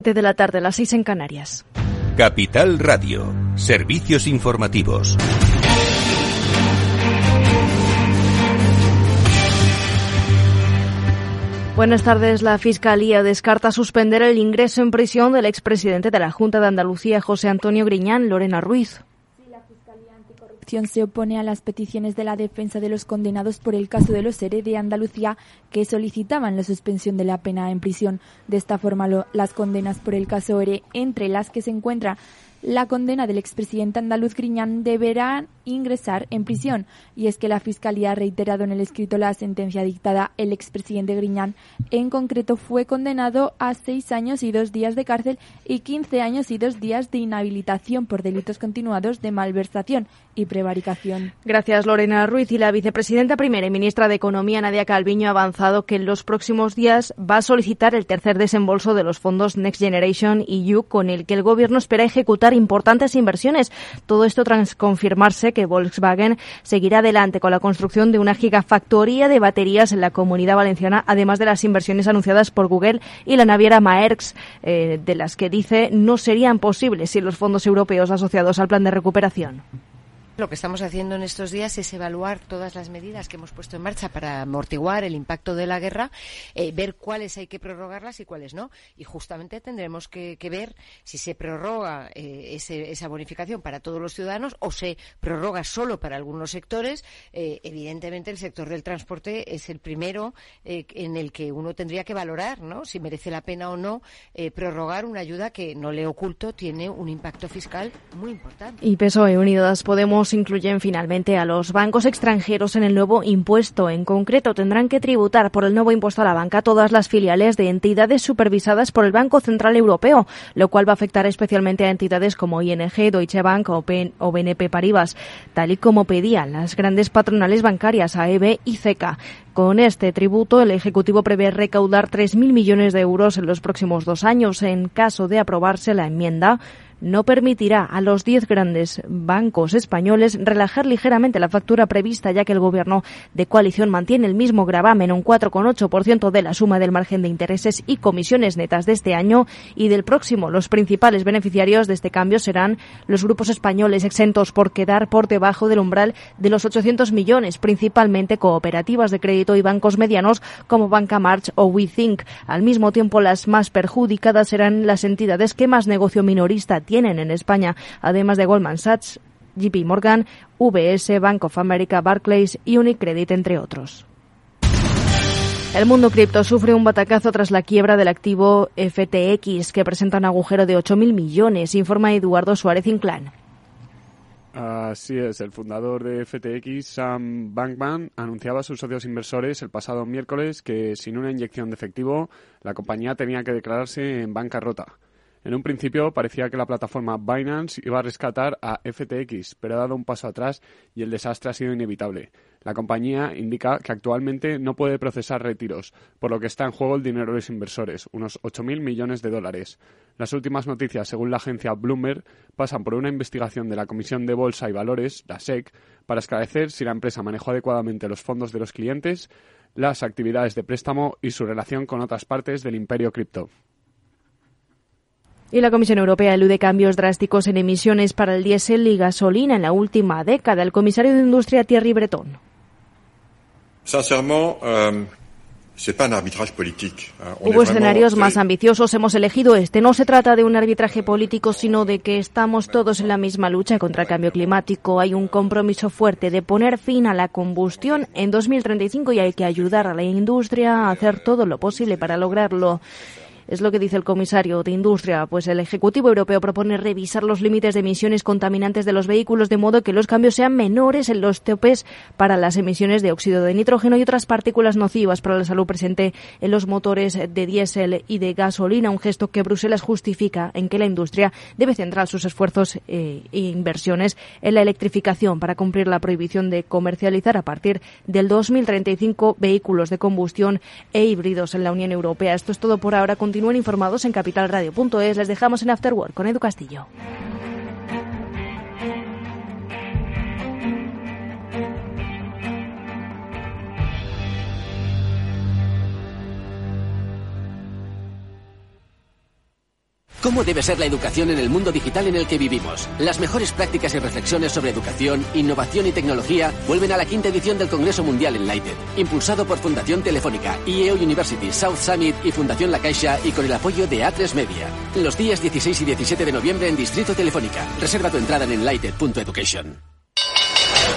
de la tarde, las seis en Canarias. Capital Radio, servicios informativos. Buenas tardes. La Fiscalía descarta suspender el ingreso en prisión del expresidente de la Junta de Andalucía, José Antonio Griñán, Lorena Ruiz se opone a las peticiones de la defensa de los condenados por el caso de los ERE de Andalucía que solicitaban la suspensión de la pena en prisión. De esta forma, las condenas por el caso ERE, entre las que se encuentra la condena del expresidente andaluz Griñán deberá ingresar en prisión. Y es que la Fiscalía ha reiterado en el escrito la sentencia dictada. El expresidente Griñán, en concreto, fue condenado a seis años y dos días de cárcel y quince años y dos días de inhabilitación por delitos continuados de malversación y prevaricación. Gracias, Lorena Ruiz. Y la vicepresidenta primera y ministra de Economía, Nadia Calviño, ha avanzado que en los próximos días va a solicitar el tercer desembolso de los fondos Next Generation EU, con el que el Gobierno espera ejecutar importantes inversiones. Todo esto tras confirmarse que Volkswagen seguirá adelante con la construcción de una gigafactoría de baterías en la comunidad valenciana, además de las inversiones anunciadas por Google y la naviera Maersk, eh, de las que dice no serían posibles sin los fondos europeos asociados al plan de recuperación. Lo que estamos haciendo en estos días es evaluar todas las medidas que hemos puesto en marcha para amortiguar el impacto de la guerra, eh, ver cuáles hay que prorrogarlas y cuáles no. Y justamente tendremos que, ver si se prorroga eh, esa bonificación para todos los ciudadanos o se prorroga solo para algunos sectores. Eh, evidentemente, el sector del transporte es el primero en el que uno tendría que valorar ¿no? si merece la pena o no prorrogar una ayuda que, no le oculto, tiene un impacto fiscal muy importante. Y PSOE Unidas Podemos incluyen finalmente a los bancos extranjeros en el nuevo impuesto. En concreto, tendrán que tributar por el nuevo impuesto a la banca todas las filiales de entidades supervisadas por el Banco Central Europeo, lo cual va a afectar especialmente a entidades como ING, Deutsche Bank o, BNP Paribas, tal y como pedían las grandes patronales bancarias AEB y CECA. Con este tributo, el Ejecutivo prevé recaudar 3.000 millones de euros en los próximos dos años. En caso de aprobarse la enmienda, no permitirá a los diez grandes bancos españoles relajar ligeramente la factura prevista, ya que el Gobierno de coalición mantiene el mismo gravamen, un 4,8% de la suma del margen de intereses y comisiones netas de este año y del próximo. Los principales beneficiarios de este cambio serán los grupos españoles exentos por quedar por debajo del umbral de los 800 millones, principalmente cooperativas de crédito y bancos medianos como Banca March o WeThink. Al mismo tiempo, las más perjudicadas serán las entidades que más negocio minorista tienen en España, además de Goldman Sachs, JP Morgan, VS, Bank of America, Barclays y Unicredit, entre otros. El mundo cripto sufre un batacazo tras la quiebra del activo FTX, que presenta un agujero de 8.000 millones, informa Eduardo Suárez Inclán. Así es, el fundador de FTX, Sam Bankman, anunciaba a sus socios inversores el pasado miércoles que sin una inyección de efectivo, la compañía tenía que declararse en bancarrota. En un principio parecía que la plataforma Binance iba a rescatar a FTX, pero ha dado un paso atrás y el desastre ha sido inevitable. La compañía indica que actualmente no puede procesar retiros, por lo que está en juego el dinero de los inversores, unos 8.000 millones de dólares. Las últimas noticias, según la agencia Bloomberg, pasan por una investigación de la Comisión de Bolsa y Valores, la SEC, para esclarecer si la empresa manejó adecuadamente los fondos de los clientes, las actividades de préstamo y su relación con otras partes del imperio cripto. Y la Comisión Europea elude cambios drásticos en emisiones para el diésel y gasolina en la última década. El comisario de Industria, Thierry Breton. Euh, Hubo escenarios más ambiciosos, hemos elegido este. No se trata de un arbitraje político, sino de que estamos todos en la misma lucha contra el cambio climático. Hay un compromiso fuerte de poner fin a la combustión en 2035 y hay que ayudar a la industria a hacer todo lo posible para lograrlo. Es lo que dice el comisario de Industria. Pues el Ejecutivo Europeo propone revisar los límites de emisiones contaminantes de los vehículos de modo que los cambios sean menores en los topes para las emisiones de óxido de nitrógeno y otras partículas nocivas para la salud presente en los motores de diésel y de gasolina. Un gesto que Bruselas justifica en que la industria debe centrar sus esfuerzos eh, e inversiones en la electrificación para cumplir la prohibición de comercializar a partir del 2035 vehículos de combustión e híbridos en la Unión Europea. Esto es todo por ahora. Informados en capitalradio.es. Les dejamos en Afterwork con Edu Castillo. ¿Cómo debe ser la educación en el mundo digital en el que vivimos? Las mejores prácticas y reflexiones sobre educación, innovación y tecnología vuelven a la quinta edición del Congreso Mundial Enlighted, impulsado por Fundación Telefónica, IEO University, South Summit y Fundación La Caixa y con el apoyo de A3 Media. Los días 16 y 17 de noviembre en Distrito Telefónica. Reserva tu entrada en enlighted.education.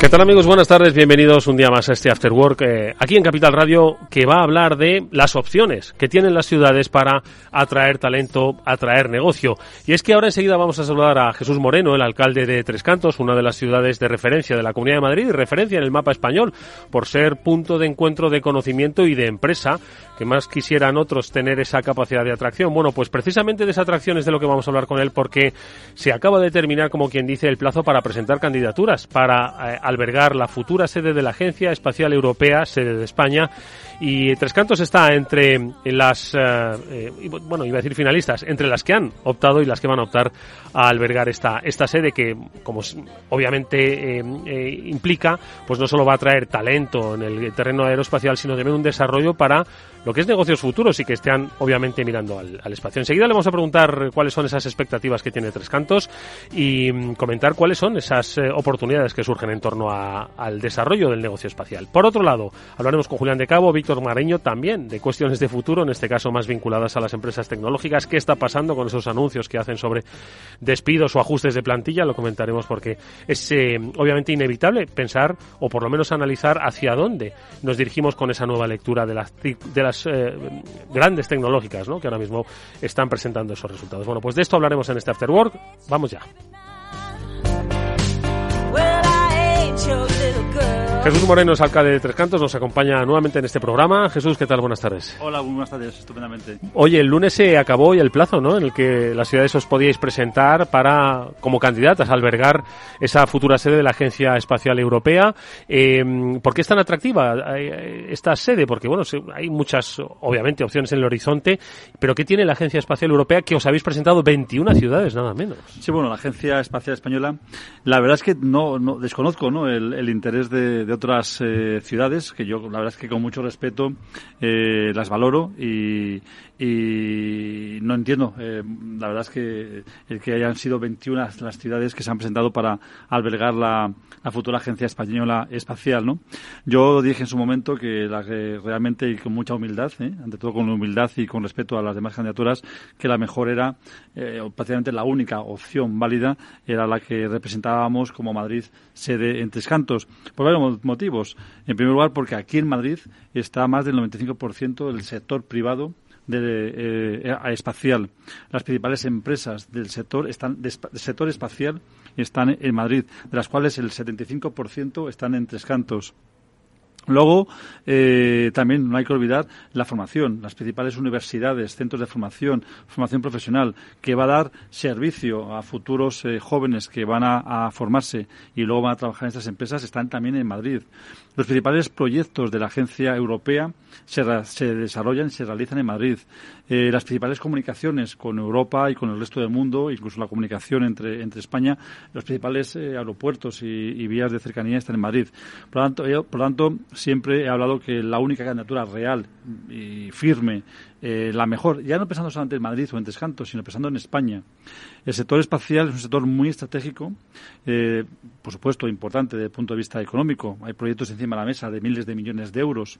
¿Qué tal amigos? Buenas tardes, bienvenidos un día más a este After Work eh, aquí en Capital Radio que va a hablar de las opciones que tienen las ciudades para atraer talento, atraer negocio. Y es que ahora enseguida vamos a saludar a Jesús Moreno, el alcalde de Tres Cantos, una de las ciudades de referencia de la Comunidad de Madrid y referencia en el mapa español por ser punto de encuentro de conocimiento y de empresa que más quisieran otros tener esa capacidad de atracción. Bueno, pues precisamente de esa atracción es de lo que vamos a hablar con él porque se acaba de terminar, como quien dice, el plazo para presentar candidaturas para eh, albergar la futura sede de la Agencia Espacial Europea, sede de España. Y Tres Cantos está entre las, eh, eh, bueno, iba a decir finalistas, entre las que han optado y las que van a optar a albergar esta, esta sede que, como obviamente implica, pues no solo va a traer talento en el terreno aeroespacial, sino también un desarrollo para lo que es negocios futuros y que estén obviamente mirando al, espacio. Enseguida le vamos a preguntar cuáles son esas expectativas que tiene Tres Cantos y mm, comentar cuáles son esas eh, oportunidades que surgen en torno al desarrollo del negocio espacial. Por otro lado, hablaremos con Julián de Cabo, Víctor Mareño también de cuestiones de futuro, en este caso más vinculadas a las empresas tecnológicas. ¿Qué está pasando con esos anuncios que hacen sobre despidos o ajustes de plantilla? Lo comentaremos porque es eh, obviamente inevitable pensar o por lo menos analizar hacia dónde nos dirigimos con esa nueva lectura de las, de las eh, grandes tecnológicas ¿no? que ahora mismo están presentando esos resultados. Bueno, pues de esto hablaremos en este After Work. Vamos ya. Jesús Moreno es alcalde de Tres Cantos, nos acompaña nuevamente en este programa. Jesús, ¿qué tal? Buenas tardes. Hola, buenas tardes, estupendamente. Oye, el lunes se acabó y el plazo, ¿no? En el que las ciudades os podíais presentar para, como candidatas, albergar esa futura sede de la Agencia Espacial Europea. Eh, ¿Por qué es tan atractiva eh, esta sede? Porque, bueno, hay muchas, obviamente, opciones en el horizonte, pero ¿qué tiene la Agencia Espacial Europea que os habéis presentado 21 ciudades, nada menos? Sí, bueno, la Agencia Espacial Española, la verdad es que no, no desconozco, ¿no? El, interés de otras eh, ciudades que yo la verdad es que con mucho respeto eh, las valoro y, y no entiendo. Eh, la verdad es que el que hayan sido 21 las ciudades que se han presentado para albergar la, futura agencia española espacial, ¿no? Yo dije en su momento que, la, realmente y con mucha humildad, ante todo con humildad y con respeto a las demás candidaturas, que la mejor era, prácticamente la única opción válida era la que representábamos como Madrid sede en Tres Cantos, por varios motivos. En primer lugar, porque aquí en Madrid está más del 95% del sector privado de, eh, espacial. Las principales empresas del sector están del sector espacial están en Madrid, de las cuales el 75% están en Tres Cantos. Luego, eh, también no hay que olvidar la formación, las principales universidades, centros de formación, formación profesional, que va a dar servicio a futuros eh, jóvenes que van a, a, formarse y luego van a trabajar en estas empresas, están también en Madrid. Los principales proyectos de la agencia europea se, desarrollan, se realizan en Madrid. Eh, las principales comunicaciones con Europa y con el resto del mundo, incluso la comunicación entre, España, los principales eh, aeropuertos y, vías de cercanía están en Madrid. Por lo, tanto, por lo tanto, siempre he hablado que la única candidatura real y firme eh, la mejor, ya no pensando solamente en Madrid o en Tescanto, sino pensando en España. El sector espacial es un sector muy estratégico, eh, por supuesto importante desde el punto de vista económico. Hay proyectos encima de la mesa de miles de millones de euros.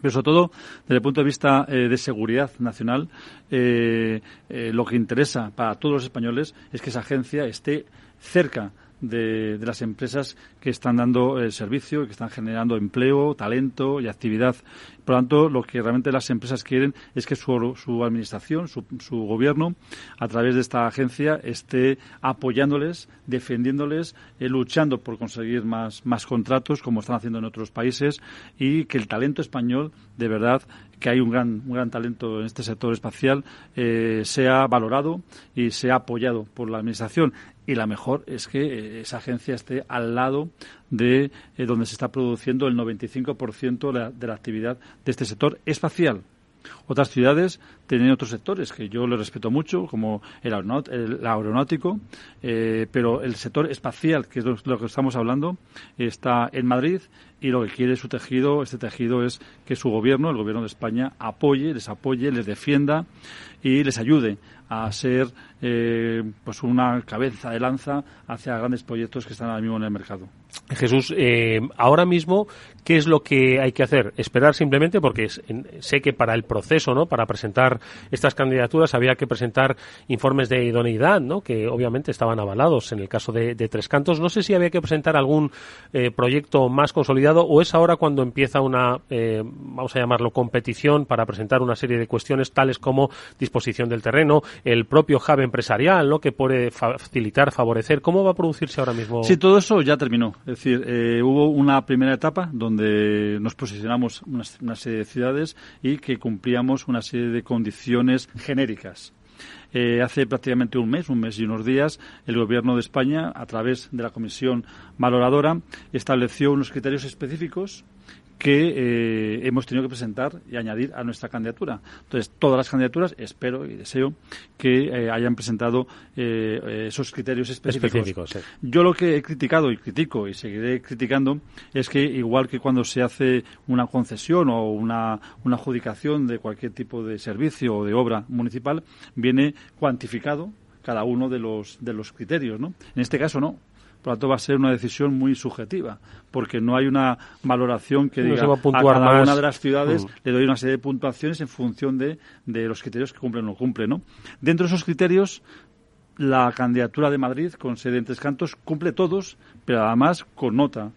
Pero sobre todo, desde el punto de vista eh, de seguridad nacional, lo que interesa para todos los españoles es que esa agencia esté cerca de, las empresas que están dando el servicio, que están generando empleo, talento y actividad. Por lo tanto, lo que realmente las empresas quieren es que su, su administración, su, su, gobierno, a través de esta agencia, esté apoyándoles, defendiéndoles, eh, luchando por conseguir más, contratos, como están haciendo en otros países, y que el talento español, de verdad, que hay un gran, un gran talento en este sector espacial, eh, sea valorado y sea apoyado por la Administración. Y la mejor es que eh, esa agencia esté al lado de eh, donde se está produciendo el 95% de la, de la actividad de este sector espacial. Otras ciudades tienen otros sectores que yo le respeto mucho, como el, aeronáutico, eh, pero el sector espacial, que es lo, que estamos hablando, está en Madrid y lo que quiere su tejido, este tejido es que su gobierno, el gobierno de España, apoye, les apoye, les defienda y les ayude a ser eh, pues una cabeza de lanza hacia grandes proyectos que están ahora mismo en el mercado. Jesús, eh, ahora mismo, ¿qué es lo que hay que hacer? Esperar simplemente, porque sé que para el proceso, ¿no? Para presentar estas candidaturas había que presentar informes de idoneidad, ¿no? Que obviamente estaban avalados en el caso de, Tres Cantos. No sé si había que presentar algún eh, proyecto más consolidado o es ahora cuando empieza una, eh, vamos a llamarlo, competición para presentar una serie de cuestiones tales como disposición del terreno, el propio hub empresarial, ¿no? Que puede facilitar, favorecer. ¿Cómo va a producirse ahora mismo? Sí, todo eso ya terminó. Es decir, eh, hubo una primera etapa donde nos posicionamos una, serie de ciudades y que cumplíamos una serie de condiciones genéricas. Eh, hace prácticamente un mes, un mes y unos días, el Gobierno de España, a través de la Comisión Valoradora, estableció unos criterios específicos que eh, hemos tenido que presentar y añadir a nuestra candidatura. Entonces, todas las candidaturas, espero y deseo que eh, hayan presentado eh, esos criterios específicos. Yo lo que he criticado y critico y seguiré criticando es que, igual que cuando se hace una concesión o una, una adjudicación de cualquier tipo de servicio o de obra municipal, viene cuantificado cada uno de los, de los criterios, ¿no? En este caso no por lo tanto, va a ser una decisión muy subjetiva, porque no hay una valoración que diga a, cada una de las ciudades mm. le doy una serie de puntuaciones en función de, los criterios que cumplen o no cumplen. ¿no? Dentro de esos criterios, la candidatura de Madrid con sede en Tres Cantos cumple todos, pero además con nota.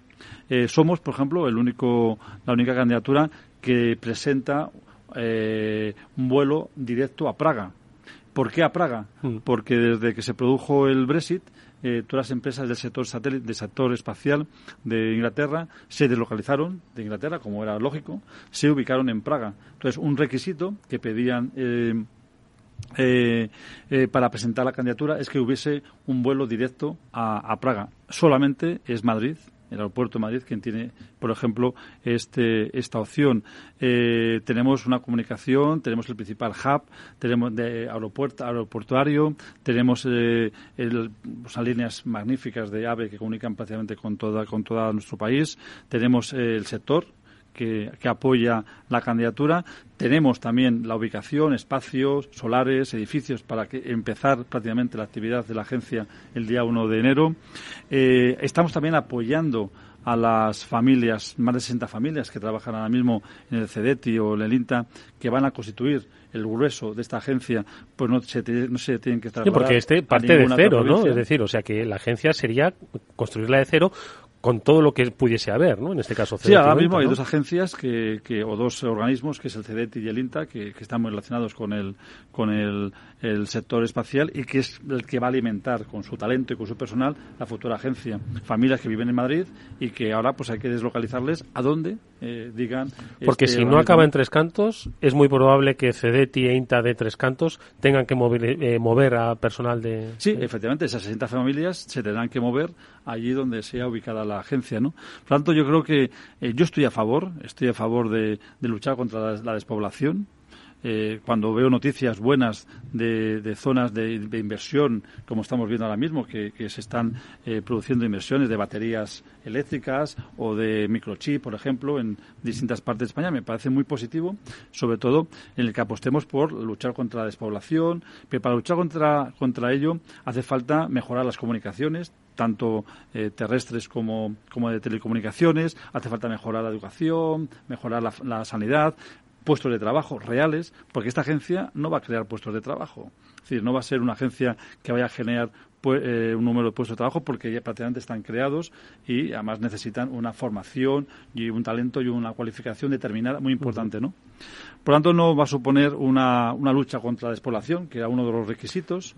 Eh, somos, por ejemplo, el único, la única candidatura que presenta eh, un vuelo directo a Praga. ¿Por qué a Praga? Mm. Porque desde que se produjo el Brexit, eh, todas las empresas del sector satélite, del sector espacial de Inglaterra se deslocalizaron de Inglaterra, como era lógico, se ubicaron en Praga. Entonces, un requisito que pedían eh, eh, para presentar la candidatura es que hubiese un vuelo directo a Praga. Solamente es Madrid el aeropuerto de Madrid quien tiene, por ejemplo, este, esta opción. Eh, tenemos una comunicación, tenemos el principal hub, tenemos de aeropuerto, aeroportuario, tenemos eh, líneas magníficas de AVE que comunican prácticamente con toda, con todo nuestro país, tenemos eh, el sector que, apoya la candidatura. Tenemos también la ubicación, espacios, solares, edificios para que empezar prácticamente la actividad de la agencia el día 1 de enero. Eh, estamos también apoyando a las familias, más de 60 familias que trabajan ahora mismo en el CEDETI o en el INTA, que van a constituir el grueso de esta agencia, pues no se, no se tienen que trasladar. Sí, porque este parte de cero, ¿no? Es decir, o sea que la agencia sería construirla de cero con todo lo que pudiese haber, ¿no? En este caso, Sí, ahora mismo hay dos agencias que, que, o dos organismos, que es el CEDET y el INTA, que, que están muy relacionados con el, con el, el, sector espacial y que es el que va a alimentar con su talento y con su personal la futura agencia. Familias que viven en Madrid y que ahora pues hay que deslocalizarles a dónde eh, digan. Porque este si no acaba en Tres Cantos, es muy probable que CEDETI e INTA de Tres Cantos tengan que mover, eh, mover a personal de. Sí, efectivamente, esas 60 familias se tendrán que mover allí donde sea ubicada la agencia, ¿no? Por tanto, yo creo que eh, yo estoy a favor, estoy a favor de, de luchar contra la, la despoblación. Eh, cuando veo noticias buenas de, zonas de, inversión, como estamos viendo ahora mismo, que, que se están eh, produciendo inversiones de baterías eléctricas o de microchip, por ejemplo, en distintas partes de España, me parece muy positivo, sobre todo en el que apostemos por luchar contra la despoblación, pero para luchar contra, contra ello hace falta mejorar las comunicaciones, tanto eh, terrestres como, como de telecomunicaciones, hace falta mejorar la educación, mejorar la, la sanidad, puestos de trabajo reales, porque esta agencia no va a crear puestos de trabajo. Es decir, no va a ser una agencia que vaya a generar eh, un número de puestos de trabajo porque ya prácticamente están creados y además necesitan una formación y un talento y una cualificación determinada muy importante, ¿no? Por lo tanto, no va a suponer una, una lucha contra la despoblación, que era uno de los requisitos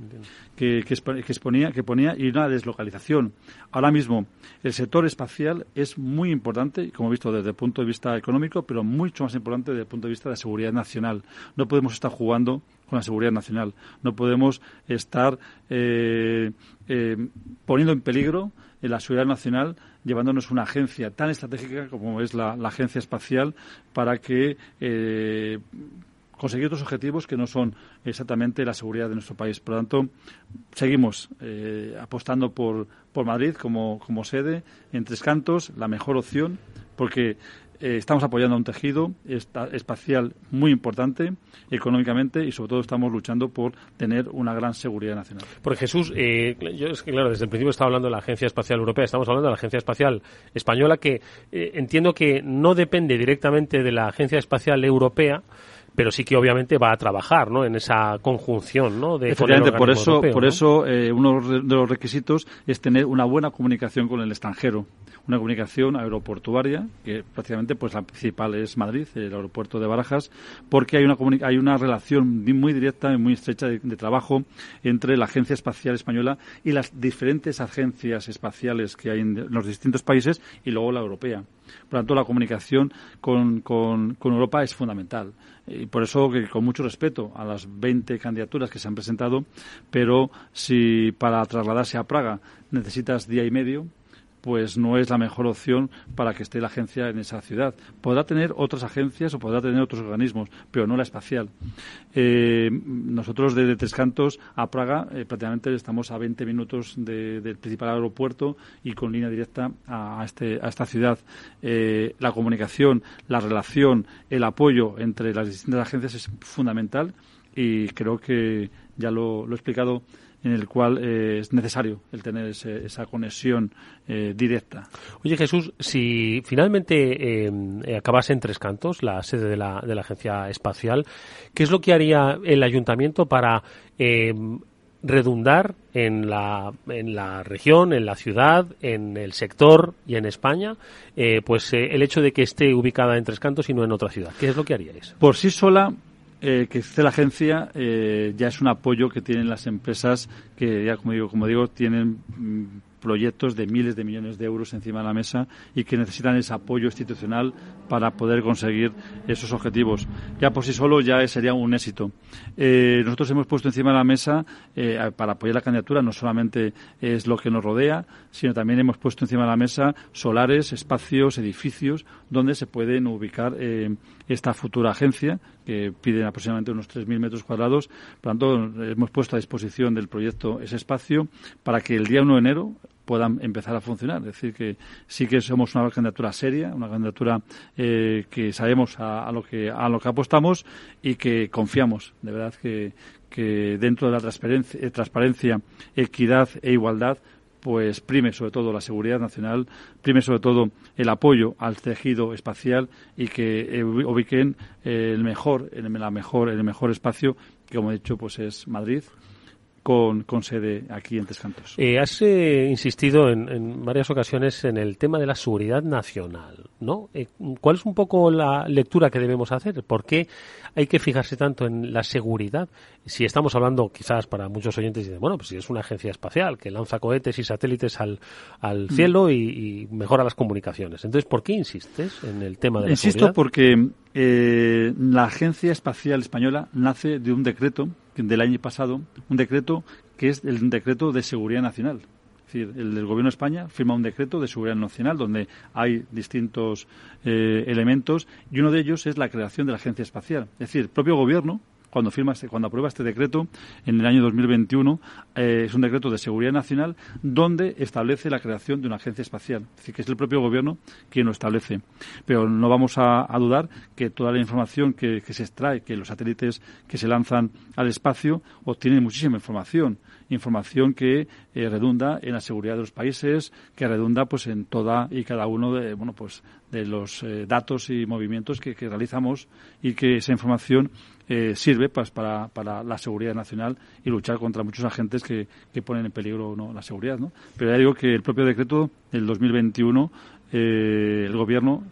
que, que, expo- que exponía, que ponía, y una deslocalización. Ahora mismo, el sector espacial es muy importante, como he visto desde el punto de vista económico, pero mucho más importante desde el punto de vista de la seguridad nacional. No podemos estar jugando con la seguridad nacional. No podemos estar eh, eh, poniendo en peligro eh, la seguridad nacional llevándonos una agencia tan estratégica como es la, agencia espacial para que conseguir otros objetivos que no son exactamente la seguridad de nuestro país. Por lo tanto, seguimos apostando por, por Madrid como, como sede en Tres Cantos, la mejor opción, porque eh, estamos apoyando a un tejido espacial muy importante económicamente y sobre todo estamos luchando por tener una gran seguridad nacional. Porque Jesús, eh, yo es que claro, desde el principio estaba hablando de la Agencia Espacial Europea, estamos hablando de la Agencia Espacial Española, que eh, entiendo que no depende directamente de la Agencia Espacial Europea, pero sí que obviamente va a trabajar ¿no? en esa conjunción ¿no? de Efectivamente, por eso, europeo, por ¿no? eso eh, uno de los requisitos es tener una buena comunicación con el extranjero, una comunicación aeroportuaria, que prácticamente pues la principal es Madrid, el aeropuerto de Barajas, porque hay una hay una relación muy directa y muy estrecha de, de trabajo entre la Agencia Espacial Española y las diferentes agencias espaciales que hay en los distintos países y luego la europea. Por lo tanto, la comunicación con, con- con Europa es fundamental. Y por eso, que con mucho respeto a las 20 candidaturas que se han presentado, pero si para trasladarse a Praga necesitas día y medio, pues no es la mejor opción para que esté la agencia en esa ciudad. Podrá tener otras agencias o podrá tener otros organismos, pero no la espacial. Eh, nosotros desde Tres Cantos a Praga eh, prácticamente estamos a 20 minutos de- del principal aeropuerto y con línea directa a, este, a esta ciudad. Eh, la comunicación, la relación, el apoyo entre las distintas agencias es fundamental y creo que ya lo he explicado en el cual eh, es necesario el tener ese- esa conexión eh, directa. Oye Jesús, si finalmente eh, acabase en Tres Cantos, la sede de la, de la Agencia Espacial, ¿qué es lo que haría el ayuntamiento para eh, redundar en la, en la región, en la ciudad, en el sector y en España, eh, pues eh, el hecho de que esté ubicada en Tres Cantos y no en otra ciudad? ¿Qué es lo que haríais? Por sí sola, eh, que esté la agencia eh, ya es un apoyo que tienen las empresas que, ya como digo, como digo tienen mm, proyectos de miles de millones de euros encima de la mesa y que necesitan ese apoyo institucional para poder conseguir esos objetivos. Ya por sí solo ya sería un éxito. Eh, nosotros hemos puesto encima de la mesa eh, para apoyar la candidatura no solamente es lo que nos rodea, sino también hemos puesto encima de la mesa solares, espacios, edificios donde se pueden ubicar eh, esta futura agencia que piden aproximadamente unos 3.000 metros cuadrados. Por lo tanto, hemos puesto a disposición del proyecto ese espacio para que el día 1 de enero puedan empezar a funcionar. Es decir, que sí que somos una candidatura seria, una candidatura eh, que sabemos a, a lo que a lo que apostamos y que confiamos. De verdad que, que dentro de la transparencia, eh, transparencia, equidad e igualdad pues prime sobre todo la seguridad nacional, prime sobre todo el apoyo al tejido espacial y que eh, ubiquen el mejor, la mejor, el mejor espacio que como he dicho pues es Madrid con, con sede aquí en Tres Cantos. Eh, has eh, insistido en, en, varias ocasiones en el tema de la seguridad nacional, ¿no? Eh, ¿Cuál es un poco la lectura que debemos hacer? ¿Por qué hay que fijarse tanto en la seguridad? Si estamos hablando, quizás para muchos oyentes, dicen, bueno, pues si es una agencia espacial que lanza cohetes y satélites al, al mm. cielo y, y, mejora las comunicaciones. Entonces, ¿por qué insistes en el tema de la Insisto seguridad? porque eh, la Agencia Espacial Española nace de un decreto del año pasado, un decreto que es el decreto de seguridad nacional. Es decir, el del Gobierno de España firma un decreto de seguridad nacional donde hay distintos eh, elementos y uno de ellos es la creación de la Agencia Espacial. Es decir, el propio Gobierno cuando firma este, cuando aprueba este decreto en el año 2021 eh, es un decreto de seguridad nacional donde establece la creación de una agencia espacial. Es decir que es el propio gobierno quien lo establece. Pero no vamos a, dudar que toda la información que, se extrae que los satélites que se lanzan al espacio obtienen muchísima información. Información que eh, redunda en la seguridad de los países que redunda pues en toda y cada uno de bueno pues de los eh, datos y movimientos que realizamos y que esa información eh, sirve pues, para, para, la seguridad nacional y luchar contra muchos agentes que, que ponen en peligro ¿no? la seguridad. ¿no? Pero ya digo que el propio decreto del 2021, eh, el Gobierno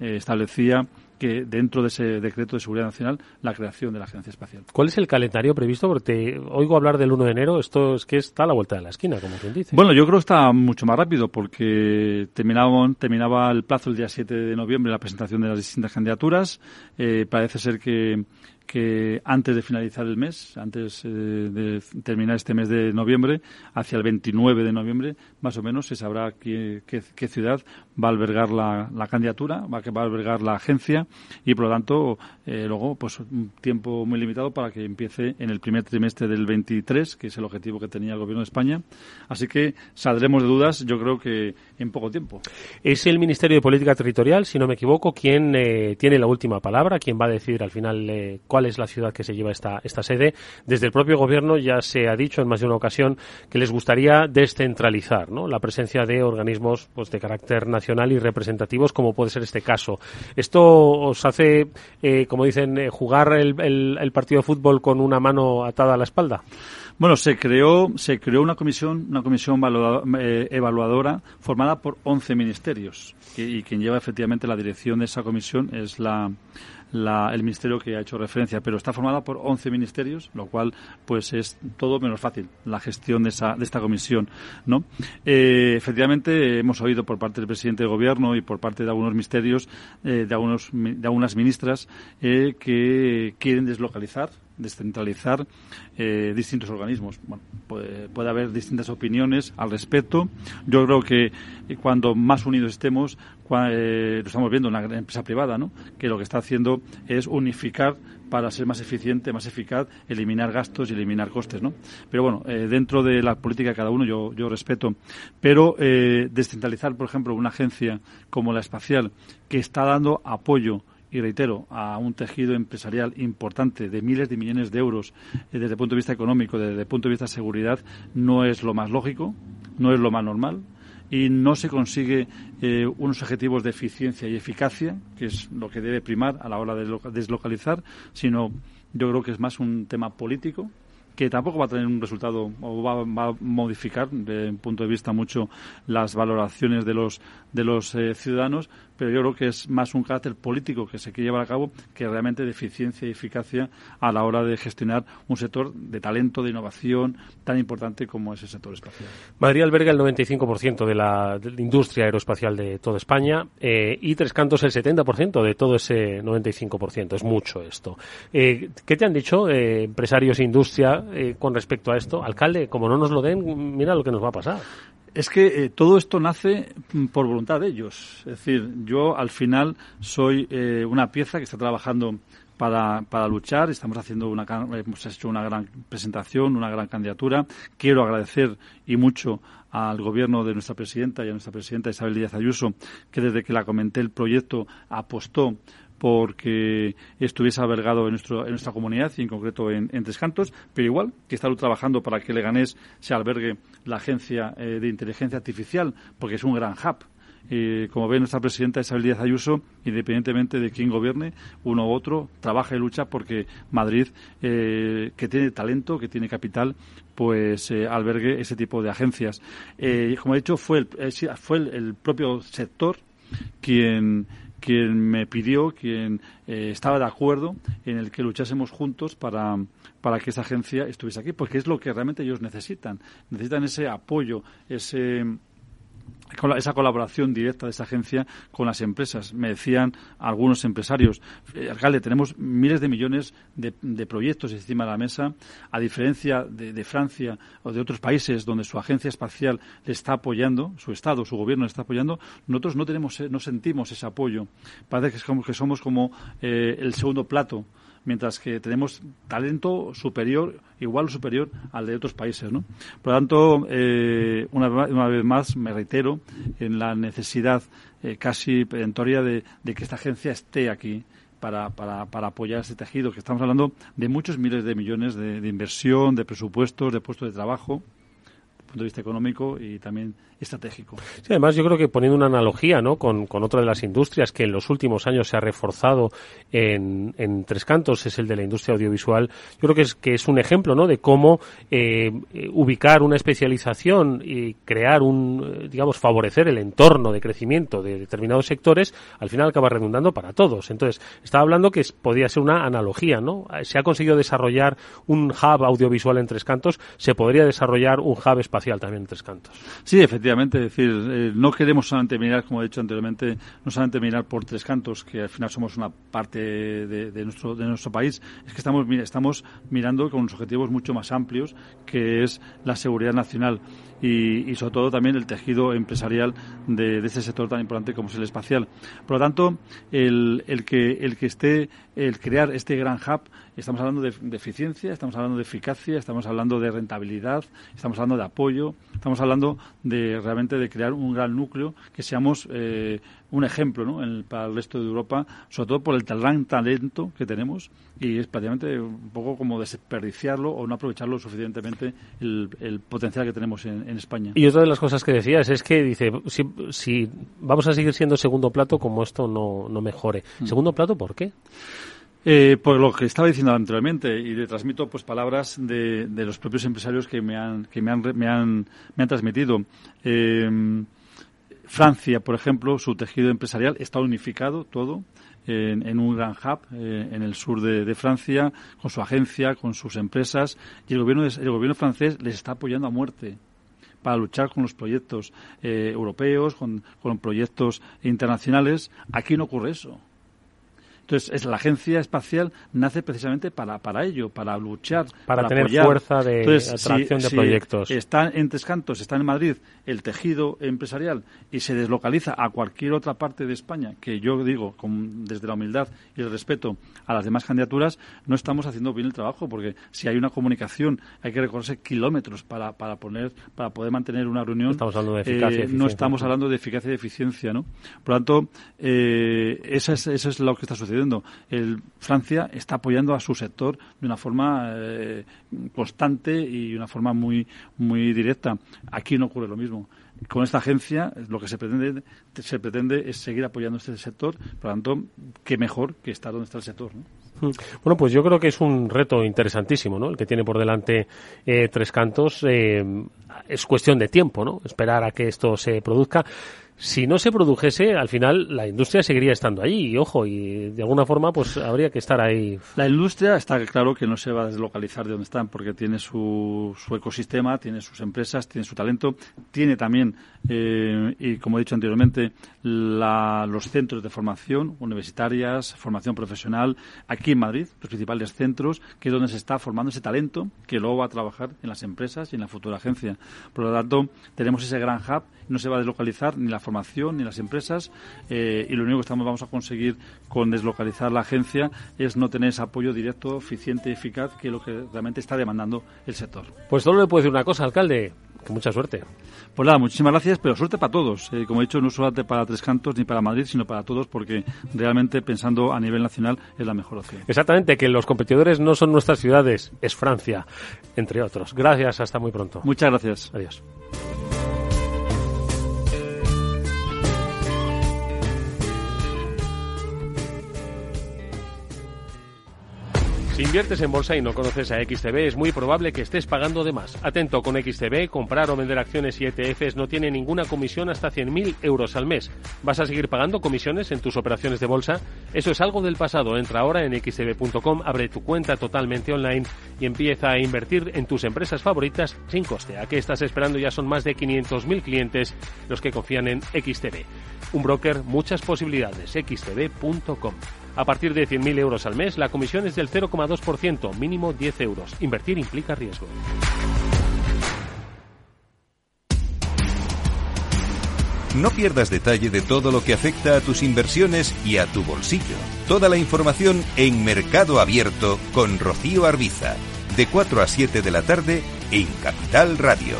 eh, establecía que dentro de ese decreto de seguridad nacional la creación de la agencia espacial. ¿Cuál es el calendario previsto? Porque oigo hablar del 1 de enero, esto es que está a la vuelta de la esquina, como quien dice. Bueno, yo creo que está mucho más rápido porque terminaba, terminaba el plazo el día 7 de noviembre la presentación de las distintas candidaturas. Eh, parece ser que que antes de finalizar el mes, antes eh, de terminar este mes de noviembre, hacia el 29 de noviembre, más o menos, se sabrá qué, qué, ciudad va a albergar la, candidatura, va, va a albergar la agencia y, por lo tanto, eh, luego, pues un tiempo muy limitado para que empiece en el primer trimestre del 23, que es el objetivo que tenía el Gobierno de España. Así que saldremos de dudas, yo creo que en poco tiempo. Es el Ministerio de Política Territorial, si no me equivoco, quien eh, tiene la última palabra, quien va a decidir al final eh, cuál es la ciudad que se lleva esta, esta sede. Desde el propio gobierno ya se ha dicho en más de una ocasión que les gustaría descentralizar ¿no? la presencia de organismos pues, de carácter nacional y representativos, como puede ser este caso. Esto os hace, eh, como dicen, eh, jugar el, el, el partido de fútbol con una mano atada a la espalda. Bueno, se creó, se creó una comisión, una comisión eh, evaluadora formada por 11 ministerios y, y quien lleva efectivamente la dirección de esa comisión es la, la, el ministerio que ha hecho referencia, pero está formada por 11 ministerios, lo cual pues es todo menos fácil la gestión de, esa, de esta comisión, ¿no? Eh, efectivamente hemos oído por parte del presidente del gobierno y por parte de algunos ministerios, eh, de, algunos, de algunas ministras, eh, que quieren deslocalizar descentralizar eh, distintos organismos. Bueno, puede, puede, haber distintas opiniones al respecto. Yo creo que cuando más unidos estemos, cuando, eh, lo estamos viendo en empresa privada, ¿no? que lo que está haciendo es unificar para ser más eficiente, más eficaz, eliminar gastos y eliminar costes, ¿no? Pero bueno, eh, dentro de la política de cada uno yo, yo respeto. Pero eh, descentralizar, por ejemplo, una agencia como la espacial que está dando apoyo y reitero, a un tejido empresarial importante de miles de millones de euros eh, desde el punto de vista económico, desde el punto de vista de seguridad, no es lo más lógico, no es lo más normal y no se consigue eh, unos objetivos de eficiencia y eficacia, que es lo que debe primar a la hora de deslocalizar, sino yo creo que es más un tema político que tampoco va a tener un resultado o va, va, a modificar desde un punto de vista mucho las valoraciones de los de los eh, ciudadanos, pero yo creo que es más un carácter político que se quiere llevar a cabo que realmente de eficiencia y eficacia a la hora de gestionar un sector de talento, de innovación tan importante como es el sector espacial. Madrid alberga el 95% de la, de la, industria aeroespacial de toda España eh, y Tres Cantos el 70% de todo ese 95%. Es mucho esto. Eh, ¿Qué te han dicho eh, empresarios e industria con respecto a esto? Alcalde, como no nos lo den, mira lo que nos va a pasar. Es que eh, todo esto nace por voluntad de ellos. Es decir, yo al final soy eh, una pieza que está trabajando para, para luchar. Estamos haciendo una, hemos hecho una gran presentación, una gran candidatura. Quiero agradecer y mucho al gobierno de nuestra presidenta y a nuestra presidenta Isabel Díaz Ayuso, que desde que la comenté el proyecto apostó porque estuviese albergado en, nuestro, en nuestra comunidad y en concreto en, en Tres Cantos, pero igual que está trabajando para que Leganés se albergue la agencia eh, de inteligencia artificial, porque es un gran hub eh, como ve nuestra presidenta Isabel Díaz Ayuso, independientemente de quién gobierne, uno u otro, trabaja y lucha porque Madrid, eh, que tiene talento, que tiene capital, pues eh, albergue ese tipo de agencias. como he dicho, fue el, fue el propio sector quien quien me pidió, quien eh, estaba de acuerdo en el que luchásemos juntos para, para que esa agencia estuviese aquí, porque es lo que realmente ellos necesitan. Necesitan ese apoyo, ese esa colaboración directa de esa agencia con las empresas. Me decían algunos empresarios, eh, alcalde, tenemos miles de millones de, proyectos encima de la mesa, a diferencia de, Francia o de otros países donde su agencia espacial le está apoyando, su Estado, su gobierno le está apoyando, nosotros no tenemos, no sentimos ese apoyo. Parece que, que somos como eh, el segundo plato mientras que tenemos talento superior, igual o superior al de otros países. ¿no? Por lo tanto, eh, una, vez más me reitero en la necesidad eh, casi perentoria de, que esta agencia esté aquí. Para, para, para, apoyar ese tejido, que estamos hablando de muchos miles de millones de, inversión, de presupuestos, de puestos de trabajo, punto de vista económico y también estratégico. Sí, además yo creo que poniendo una analogía ¿no? con, otra de las industrias que en los últimos años se ha reforzado en, en Tres Cantos, es el de la industria audiovisual, yo creo que es, que es un ejemplo ¿no? de cómo eh, ubicar una especialización y crear un, eh, digamos, favorecer el entorno de crecimiento de determinados sectores, al final acaba redundando para todos. Entonces, estaba hablando que podía ser una analogía, ¿no? Se ha conseguido desarrollar un hub audiovisual en Tres Cantos, se podría desarrollar un hub espacial también en Tres Cantos. Sí, efectivamente es decir, eh, no queremos solamente mirar, como he dicho anteriormente, no solamente mirar por tres cantos, que al final somos una parte de, nuestro de nuestro país, es que estamos estamos mirando con unos objetivos mucho más amplios, que es la seguridad nacional y, sobre todo también el tejido empresarial de, de, ese sector tan importante como es el espacial. Por lo tanto, el, el que el que esté el crear este gran hub Estamos hablando de, eficiencia, estamos hablando de eficacia, estamos hablando de rentabilidad, estamos hablando de apoyo, estamos hablando de realmente de crear un gran núcleo que seamos eh, un ejemplo ¿no? para el resto de Europa, sobre todo por el gran talento que tenemos y es prácticamente un poco como desperdiciarlo o no aprovecharlo suficientemente el, potencial que tenemos en, España. Y otra de las cosas que decías es que dice, si, si vamos a seguir siendo segundo plato, como esto no, no mejore. Mm. ¿Segundo plato por qué? Eh, por lo que estaba diciendo anteriormente y le transmito pues palabras de, los propios empresarios que me han que me han me han, me han transmitido. Eh, Francia, por ejemplo, su tejido empresarial está unificado todo en, un gran hub eh, en el sur de, Francia, con su agencia, con sus empresas, y el gobierno, el gobierno francés les está apoyando a muerte para luchar con los proyectos eh, europeos, con, con proyectos internacionales. Aquí no ocurre eso. Entonces, es, la agencia espacial nace precisamente para, para ello, para luchar, para, tener fuerza de atracción de proyectos. Están en Tres Cantos, está en Madrid el tejido empresarial y se deslocaliza a cualquier otra parte de España, que yo digo, desde la humildad y el respeto a las demás candidaturas, no estamos haciendo bien el trabajo, porque si hay una comunicación, hay que recorrerse kilómetros para, para, poner, para poder mantener una reunión. Estamos hablando de eficacia eh, No estamos hablando de eficacia y eficiencia, ¿no? Por lo tanto, eh, eso, es, eso es lo que está sucediendo el, Francia está apoyando a su sector de una forma eh, constante y una forma muy, muy directa. Aquí no ocurre lo mismo con esta agencia lo que se pretende se pretende es seguir apoyando este sector por lo tanto qué mejor que estar donde está el sector mm. Bueno, pues yo creo que es un reto interesantísimo, ¿no? El que tiene por delante eh, Tres Cantos. Eh, es cuestión de tiempo, ¿no? Esperar a que esto se produzca si no se produjese, al final la industria seguiría estando ahí, y ojo, y de alguna forma pues habría que estar ahí. La industria está claro que no se va a deslocalizar de donde están, porque tiene su, su ecosistema, tiene sus empresas, tiene su talento, tiene también, eh, y como he dicho anteriormente, los centros de formación universitarias, formación profesional, aquí en Madrid, los principales centros, que es donde se está formando ese talento que luego va a trabajar en las empresas y en la futura agencia. Por lo tanto, tenemos ese gran hub, no se va a deslocalizar ni la formación ni las empresas eh, y lo único que estamos vamos a conseguir con deslocalizar la agencia es no tener ese apoyo directo, eficiente y eficaz que es lo que realmente está demandando el sector. Pues solo le puedo decir una cosa, alcalde, que mucha suerte. Pues nada, muchísimas gracias, pero suerte para todos. Eh, como he dicho, no solamente para Tres Cantos ni para Madrid, sino para todos, porque realmente pensando a nivel nacional es la mejor opción. Exactamente, que los competidores no son nuestras ciudades, es Francia, entre otros. Gracias, hasta muy pronto. Muchas gracias. Adiós. Si inviertes en bolsa y no conoces a XTB, es muy probable que estés pagando de más. Atento con XTB, comprar o vender acciones y ETFs no tiene ninguna comisión hasta 100.000 euros al mes. ¿Vas a seguir pagando comisiones en tus operaciones de bolsa? Eso es algo del pasado. Entra ahora en xtb.com, abre tu cuenta totalmente online y empieza a invertir en tus empresas favoritas sin coste. ¿A qué estás esperando? Ya son más de 500.000 clientes los que confían en XTB. Un broker, muchas posibilidades. xtb.com. A partir de 100.000 euros al mes, la comisión es del 0,2%, mínimo 10 euros. Invertir implica riesgo. No pierdas detalle de todo lo que afecta a tus inversiones y a tu bolsillo. Toda la información en Mercado Abierto con Rocío Arbiza, de 4 a 7 de la tarde en Capital Radio.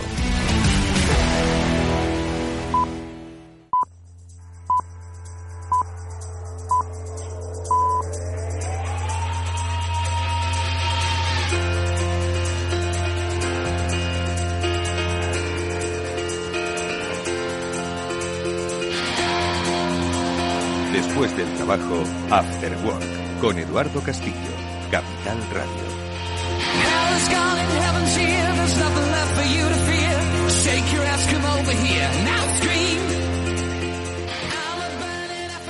Después del trabajo, After Work, con Eduardo Castillo, Capital Radio.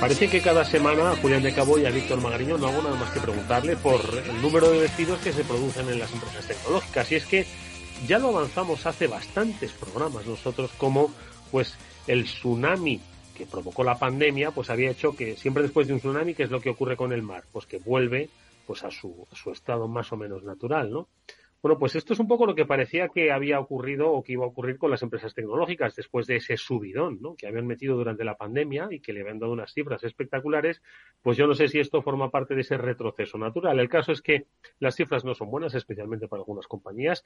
Parece que cada semana a Julián de Cabo y a Víctor Magariño no hago nada más que preguntarle por el número de despidos que se producen en las empresas tecnológicas. Y es que ya lo avanzamos hace bastantes programas nosotros como pues el tsunami que provocó la pandemia, pues había hecho que siempre después de un tsunami, ¿qué es lo que ocurre con el mar? Pues que vuelve pues a su, a su estado más o menos natural, ¿no? Bueno, pues esto es un poco lo que parecía que había ocurrido o que iba a ocurrir con las empresas tecnológicas después de ese subidón ¿no? que habían metido durante la pandemia y que le habían dado unas cifras espectaculares. Pues yo no sé si esto forma parte de ese retroceso natural. El caso es que las cifras no son buenas, especialmente para algunas compañías,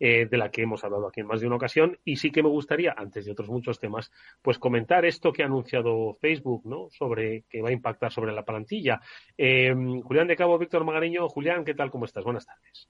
eh, de la que hemos hablado aquí en más de una ocasión. Y sí que me gustaría, antes de otros muchos temas, pues comentar esto que ha anunciado Facebook, ¿no? Sobre que va a impactar sobre la plantilla. Eh, Julián de Cabo, Víctor Magariño. Julián, ¿qué tal? ¿Cómo estás? Buenas tardes.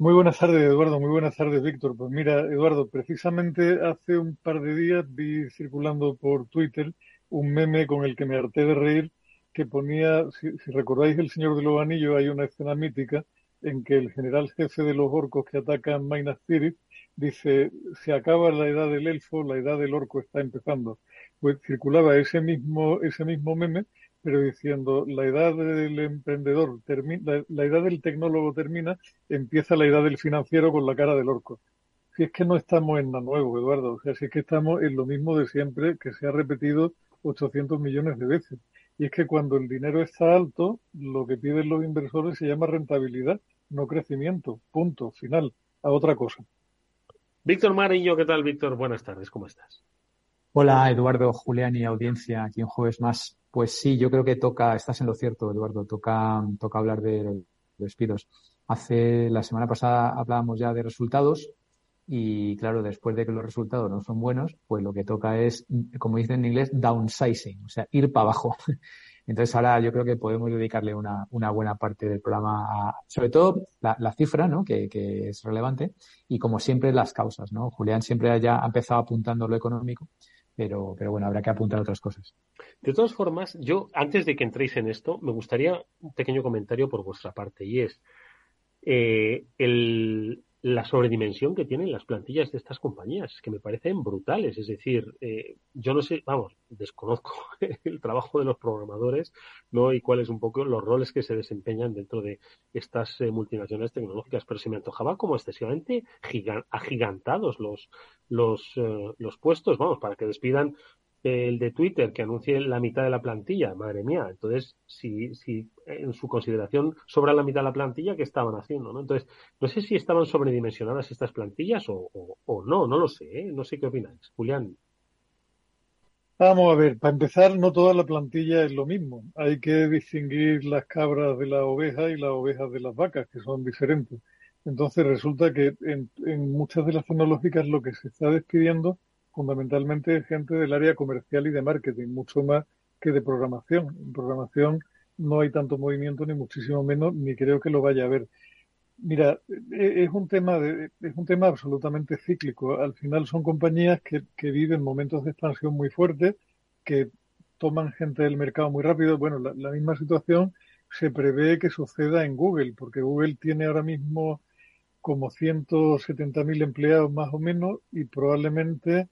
Muy buenas tardes, Eduardo. Muy buenas tardes, Víctor. Pues mira, Eduardo, precisamente hace un par de días vi circulando por Twitter un meme con el que me harté de reír que ponía, si, recordáis El Señor de los Anillos, hay una escena mítica en que el general jefe de los orcos que atacan Minas Tirith dice, se acaba la edad del elfo, la edad del orco está empezando. Pues circulaba ese mismo, ese mismo meme pero diciendo la edad del emprendedor termina, la, edad del tecnólogo termina, empieza la edad del financiero con la cara del orco. Si es que no estamos en nada nuevo, Eduardo, o sea, si es que estamos en lo mismo de siempre que se ha repetido 800 millones de veces. Y es que cuando el dinero está alto, lo que piden los inversores se llama rentabilidad, no crecimiento. Punto, final, a otra cosa. Víctor Mariño, ¿qué tal, Víctor? Buenas tardes, ¿cómo estás? Hola, Eduardo, Julián y audiencia, aquí un jueves más. Pues sí, yo creo que toca, estás en lo cierto, Eduardo, toca, toca hablar de, despidos. Hace, la semana pasada hablábamos ya de resultados y claro, después de que los resultados no son buenos, pues lo que toca es, como dicen en inglés, downsizing, o sea, ir para abajo. Entonces ahora yo creo que podemos dedicarle una, buena parte del programa a, sobre todo la, la cifra, ¿no? Que, que, es relevante y como siempre las causas, ¿no? Julián siempre ya ha empezado apuntando lo económico pero, pero bueno, habrá que apuntar otras cosas. De todas formas, yo, antes de que entréis en esto, me gustaría un pequeño comentario por vuestra parte, y es eh, el, la sobredimensión que tienen las plantillas de estas compañías, que me parecen brutales. Es decir, eh, yo no sé, vamos, desconozco el trabajo de los programadores, ¿no? Y cuáles un poco los roles que se desempeñan dentro de estas eh, multinacionales tecnológicas, pero se me antojaba como excesivamente agigantados los, los, eh, los puestos, vamos, para que despidan el de Twitter que anuncie la mitad de la plantilla, madre mía. Entonces, si, si en su consideración sobra la mitad de la plantilla, ¿qué estaban haciendo? ¿no? Entonces, no sé si estaban sobredimensionadas estas plantillas o, no, no lo sé, ¿eh? no sé qué opináis. Julián. Vamos a ver, para empezar, no toda la plantilla es lo mismo. Hay que distinguir las cabras de las ovejas y las ovejas de las vacas, que son diferentes. Entonces resulta que en, en muchas de las tecnológicas lo que se está despidiendo fundamentalmente gente del área comercial y de marketing, mucho más que de programación. En programación no hay tanto movimiento ni muchísimo menos, ni creo que lo vaya a haber. Mira, e, es un tema de, es un tema absolutamente cíclico. Al final son compañías que, que viven momentos de expansión muy fuertes, que toman gente del mercado muy rápido. Bueno, la, la misma situación se prevé que suceda en Google, porque Google tiene ahora mismo como 170.000 empleados más o menos y probablemente,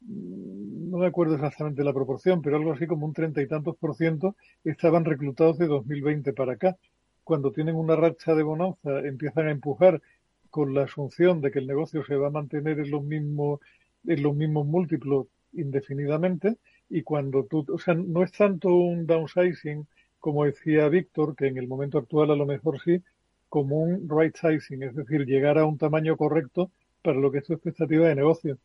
no me acuerdo exactamente la proporción, pero algo así como un treinta y tantos por ciento estaban reclutados de 2020 para acá. Cuando tienen una racha de bonanza empiezan a empujar con la asunción de que el negocio se va a mantener en los mismos, en los mismos múltiplos indefinidamente y cuando tú, o sea, no es tanto un downsizing como decía Víctor, que en el momento actual a lo mejor sí, como un right sizing, es decir, llegar a un tamaño correcto para lo que es tu expectativa de negocio.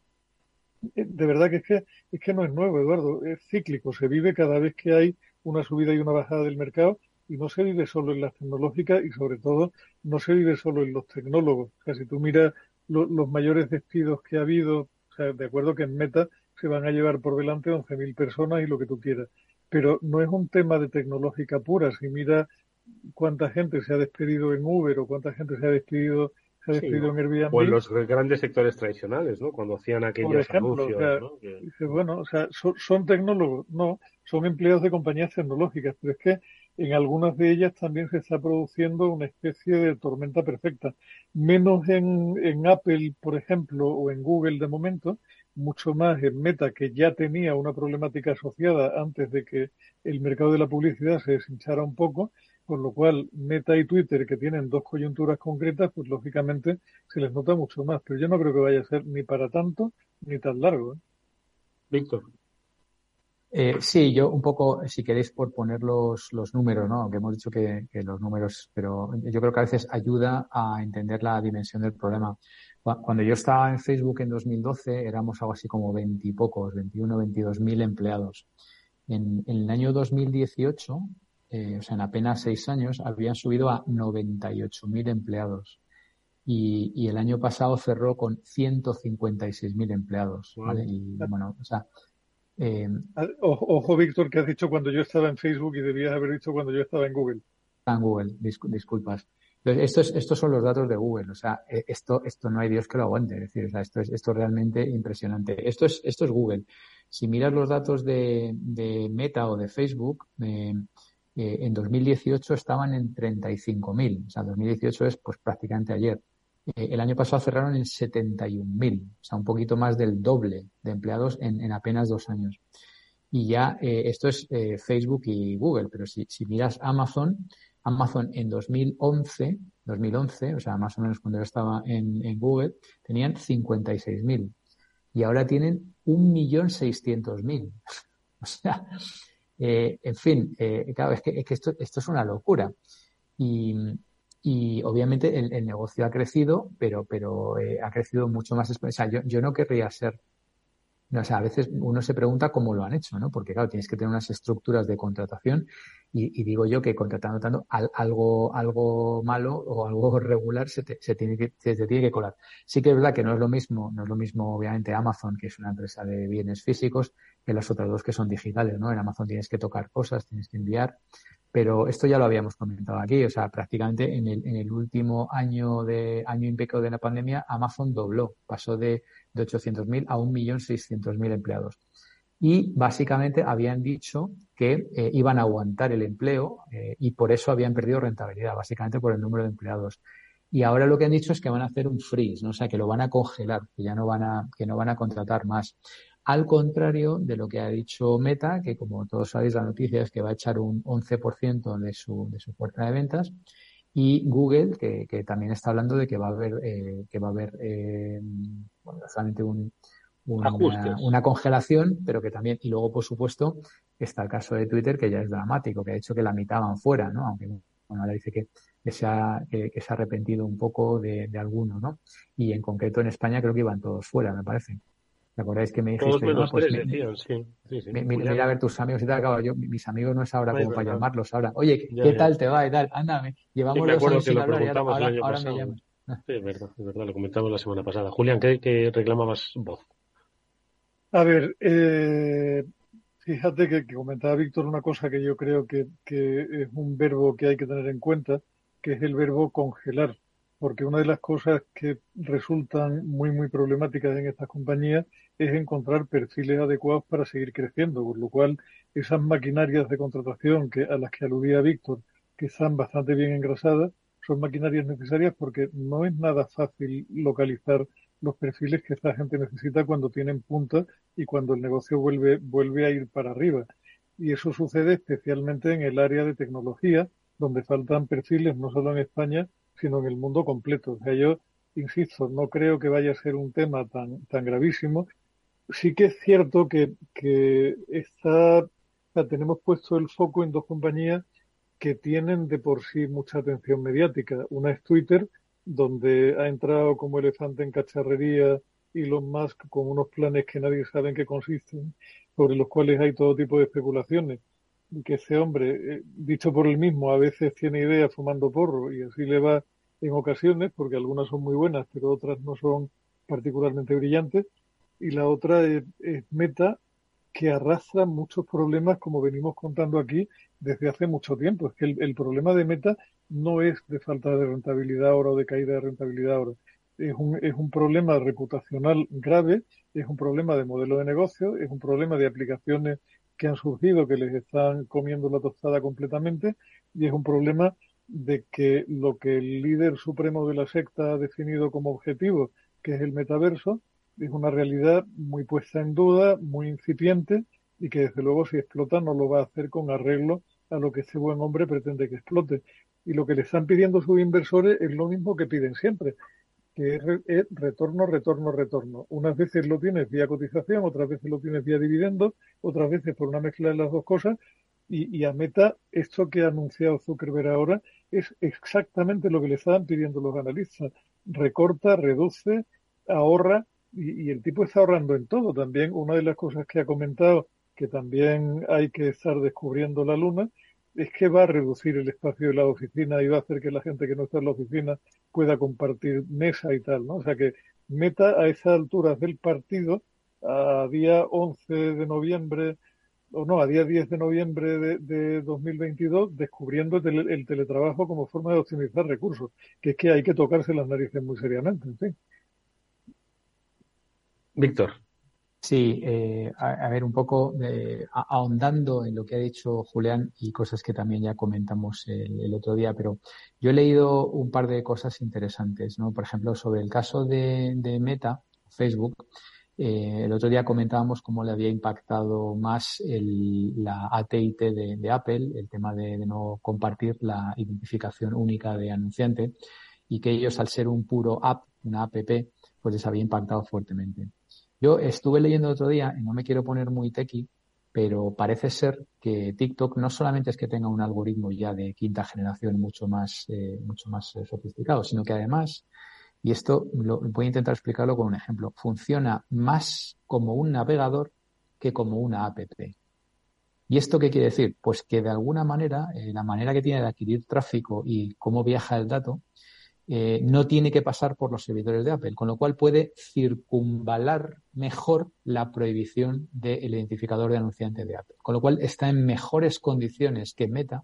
Eh, de verdad que es que es que no es nuevo, Eduardo, es cíclico, se vive cada vez que hay una subida y una bajada del mercado y no se vive solo en las tecnológicas y sobre todo no se vive solo en los tecnólogos. O sea, si tú miras los mayores despidos que ha habido, o sea, de acuerdo que en Meta se van a llevar por delante 11.000 personas y lo que tú quieras, pero no es un tema de tecnológica pura. Si mira cuánta gente se ha despedido en Uber o cuánta gente se ha despedido se ha despedido en Airbnb. O en los grandes sectores tradicionales, ¿no? Cuando hacían aquellos anuncios. bueno, o sea, son, tecnólogos, no, son empleados de compañías tecnológicas, pero es que en algunas de ellas también se está produciendo una especie de tormenta perfecta. Menos en, en Apple, por ejemplo, o en Google de momento, mucho más en Meta, que ya tenía una problemática asociada antes de que el mercado de la publicidad se deshinchara un poco, con lo cual Meta y Twitter, que tienen dos coyunturas concretas, pues lógicamente se les nota mucho más. Pero yo no creo que vaya a ser ni para tanto ni tan largo. ¿eh? Víctor. Eh, sí, yo un poco, si queréis, por poner los, los números, ¿no? Aunque hemos dicho que, que, los números, pero yo creo que a veces ayuda a entender la dimensión del problema. Cuando yo estaba en Facebook en 2012 éramos algo así como 20 y pocos, 21, 22 mil empleados. En, el año 2018, eh, o sea, en apenas seis años, habían subido a 98 mil empleados. Y, el año pasado cerró con 156 mil empleados. ¿vale? Y bueno, o sea. Eh, ah, ojo, Víctor, que has dicho cuando yo estaba en Facebook y debías haber dicho cuando yo estaba en Google. En Google, disculpas. Estos, estos son los datos de Google, o sea, eh, esto, esto no hay Dios que lo aguante, es decir, o sea, esto es, esto es realmente impresionante. Esto es, esto es Google. Si miras los datos de, de Meta o de Facebook, eh, eh en 2018 estaban en 35.000, o sea, 2018 es pues prácticamente ayer. Eh, el año pasado cerraron en 71.000, o sea, un poquito más del doble de empleados en, en apenas dos años. Y ya esto es Facebook y Google, pero si, si miras Amazon, Amazon en 2011, 2011, o sea, más o menos cuando yo estaba en, Google, tenían 56.000 y ahora tienen 1.600.000. o sea, eh, en fin, eh, claro, es que, esto, esto, es una locura. Y, y obviamente el, negocio ha crecido, pero, pero eh, ha crecido mucho más. O sea, yo, yo no querría ser o sea, a veces uno se pregunta cómo lo han hecho, ¿no? Porque claro, tienes que tener unas estructuras de contratación y, digo yo que contratando tanto algo, algo malo o algo regular se, se tiene que, se tiene que colar. Sí que es verdad que no es lo mismo, no es lo mismo obviamente Amazon, que es una empresa de bienes físicos, que las otras dos que son digitales, ¿no? En Amazon tienes que tocar cosas, tienes que enviar, pero esto ya lo habíamos comentado aquí, o sea, prácticamente en el, en el último año de año y pico de la pandemia, Amazon dobló, pasó de, de 800.000 a 1.600.000 empleados. Y básicamente habían dicho que eh, iban a aguantar el empleo eh, y por eso habían perdido rentabilidad, básicamente por el número de empleados. Y ahora lo que han dicho es que van a hacer un freeze, ¿no? o sea, que lo van a congelar, que ya no van a, que no van a contratar más. Al contrario de lo que ha dicho Meta, que como todos sabéis la noticia es que va a echar un 11% de su, de su fuerza de ventas, y Google, que, que, también está hablando de que va a haber, eh, que va a haber eh, bueno, solamente un, una, una, congelación, pero que también, y luego por supuesto está el caso de Twitter que ya es dramático, que ha hecho que la mitad van fuera, ¿no? Aunque bueno, ahora dice que, que se, ha, que, se ha arrepentido un poco de, de alguno, ¿no? Y en concreto en España creo que iban todos fuera, me parece. ¿Te acordáis que me dijiste? Todos pues, decían, sí. sí, mira a ver tus amigos y tal. Claro, yo, mis amigos no es ahora como para llamarlos ahora. Oye, ¿qué, tal te va y tal? Ándame, llevamos dos años sin hablar y ahora, ahora me llamas. Sí, es verdad, es verdad, lo comentamos la semana pasada. Julián, ¿qué, qué reclamabas voz? A ver, eh, fíjate que, que, comentaba Víctor una cosa que yo creo que, que es un verbo que hay que tener en cuenta, que es el verbo congelar porque una de las cosas que resultan muy, muy problemáticas en estas compañías es encontrar perfiles adecuados para seguir creciendo, por lo cual esas maquinarias de contratación que, a las que aludía Víctor, que están bastante bien engrasadas, son maquinarias necesarias porque no es nada fácil localizar los perfiles que esta gente necesita cuando tienen punta y cuando el negocio vuelve, vuelve a ir para arriba. Y eso sucede especialmente en el área de tecnología, donde faltan perfiles no solo en España, sino en el mundo completo. O sea, yo insisto, no creo que vaya a ser un tema tan, tan gravísimo. Sí que es cierto que, que está, tenemos puesto el foco en dos compañías que tienen de por sí mucha atención mediática. Una es Twitter, donde ha entrado como elefante en cacharrería Elon Musk con unos planes que nadie sabe en qué consisten, sobre los cuales hay todo tipo de especulaciones. Que ese hombre, eh, dicho por él mismo, a veces tiene ideas fumando porro y así le va en ocasiones, porque algunas son muy buenas, pero otras no son particularmente brillantes. Y la otra es, Meta, que arrastra muchos problemas, como venimos contando aquí desde hace mucho tiempo. Es que el, problema de Meta no es de falta de rentabilidad ahora o de caída de rentabilidad ahora. Es un, es un problema reputacional grave, es un problema de modelo de negocio, es un problema de aplicaciones que han surgido que les están comiendo la tostada completamente y es un problema de que lo que el líder supremo de la secta ha definido como objetivo, que es el metaverso, es una realidad muy puesta en duda, muy incipiente y que desde luego si explota no lo va a hacer con arreglo a lo que ese buen hombre pretende que explote. Y lo que le están pidiendo sus inversores es lo mismo que piden siempre, que es, retorno, retorno, retorno. Unas veces lo tienes vía cotización, otras veces lo tienes vía dividendos, otras veces por una mezcla de las dos cosas. Y, y a Meta, esto que ha anunciado Zuckerberg ahora es exactamente lo que le estaban pidiendo los analistas. Recorta, reduce, ahorra y, el tipo está ahorrando en todo. También una de las cosas que ha comentado, que también hay que estar descubriendo la luna, es que va a reducir el espacio de la oficina y va a hacer que la gente que no está en la oficina pueda compartir mesa y tal, ¿no? O sea que meta a esas alturas del partido, a día 11 de noviembre, o no, a día 10 de noviembre de, de 2022, descubriendo el, el, teletrabajo como forma de optimizar recursos, que es que hay que tocarse las narices muy seriamente, en fin. Víctor. Sí, eh, a, ver, un poco ahondando en lo que ha dicho Julián y cosas que también ya comentamos el, otro día, pero yo he leído un par de cosas interesantes, ¿no? Por ejemplo, sobre el caso de, Meta, Facebook, eh, el otro día comentábamos cómo le había impactado más la ATT de, de, Apple, el tema de, no compartir la identificación única de anunciante, y que ellos, al ser un puro app, una app, pues les había impactado fuertemente. Yo estuve leyendo otro día, y no me quiero poner muy tequi, pero parece ser que TikTok no solamente es que tenga un algoritmo ya de quinta generación mucho más, eh, mucho más eh, sofisticado, sino que además, y esto lo, voy a intentar explicarlo con un ejemplo, funciona más como un navegador que como una app. ¿Y esto qué quiere decir? Pues que de alguna manera, eh, la manera que tiene de adquirir tráfico y cómo viaja el dato, eh, no tiene que pasar por los servidores de Apple, con lo cual puede circunvalar mejor la prohibición del identificador de anunciante de Apple, con lo cual está en mejores condiciones que Meta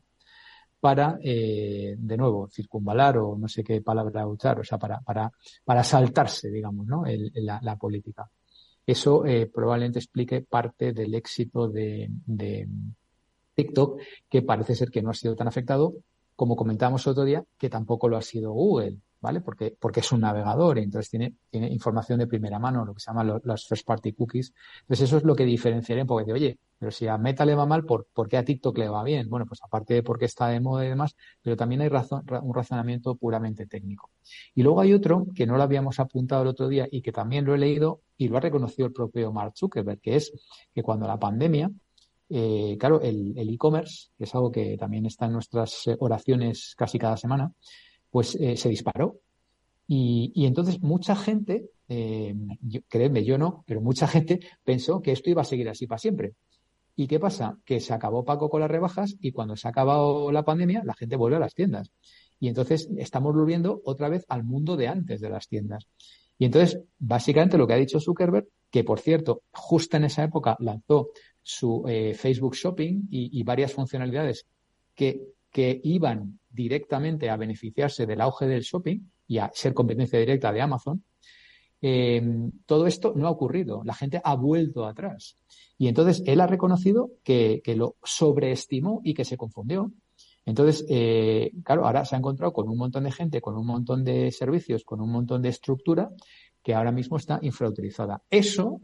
para, eh, de nuevo, circunvalar o no sé qué palabra usar, o sea, para, para, para saltarse, digamos, ¿no? la, política. Eso eh, probablemente explique parte del éxito de, de TikTok, que parece ser que no ha sido tan afectado como comentábamos otro día, que tampoco lo ha sido Google, ¿vale? Porque, porque es un navegador entonces tiene, tiene información de primera mano, lo que se llaman los, first party cookies. Entonces eso es lo que diferenciaría un poco de, oye, pero si a Meta le va mal, ¿por, qué a TikTok le va bien? Bueno, pues aparte de porque está de moda y demás, pero también hay razón, un razonamiento puramente técnico. Y luego hay otro que no lo habíamos apuntado el otro día y que también lo he leído y lo ha reconocido el propio Mark Zuckerberg, que es que cuando la pandemia, eh, claro, el e-commerce, que es algo que también está en nuestras eh, oraciones casi cada semana, pues eh, se disparó. Y, entonces mucha gente, eh, créeme, yo no, pero mucha gente pensó que esto iba a seguir así para siempre. ¿Y qué pasa? Que se acabó Paco con las rebajas y cuando se ha acabado la pandemia, la gente vuelve a las tiendas. Y entonces estamos volviendo otra vez al mundo de antes de las tiendas. Y entonces, básicamente lo que ha dicho Zuckerberg, que por cierto, justo en esa época lanzó su eh, Facebook Shopping y, varias funcionalidades que, que iban directamente a beneficiarse del auge del shopping y a ser competencia directa de Amazon, eh, todo esto no ha ocurrido. La gente ha vuelto atrás. Y entonces él ha reconocido que, que, lo sobreestimó y que se confundió. Entonces, eh, claro, ahora se ha encontrado con un montón de gente, con un montón de servicios, con un montón de estructura que ahora mismo está infrautilizada. Eso,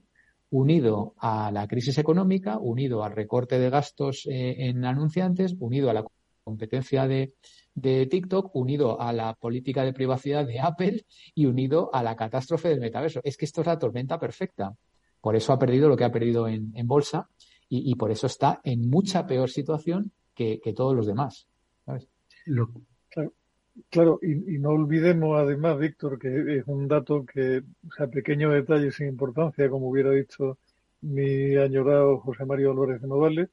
unido a la crisis económica, unido al recorte de gastos eh, en anunciantes, unido a la competencia de, de TikTok, unido a la política de privacidad de Apple y unido a la catástrofe del metaverso. Es que esto es la tormenta perfecta. Por eso ha perdido lo que ha perdido en, bolsa y, por eso está en mucha peor situación que, todos los demás. Claro, y, no olvidemos además, Víctor, que es un dato que, o sea, pequeño detalle sin importancia, como hubiera dicho mi añorado José Mario Álvarez de Novales,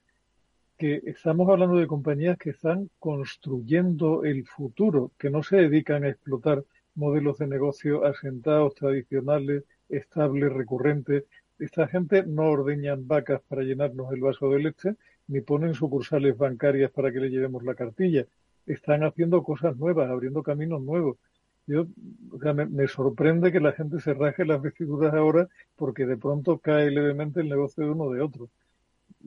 que estamos hablando de compañías que están construyendo el futuro, que no se dedican a explotar modelos de negocio asentados, tradicionales, estables, recurrentes. Esta gente no ordeñan vacas para llenarnos el vaso de leche, ni ponen sucursales bancarias para que le llevemos la cartilla están haciendo cosas nuevas, abriendo caminos nuevos. Yo, me, sorprende que la gente se raje las vestiduras ahora porque de pronto cae levemente el negocio de uno de otro.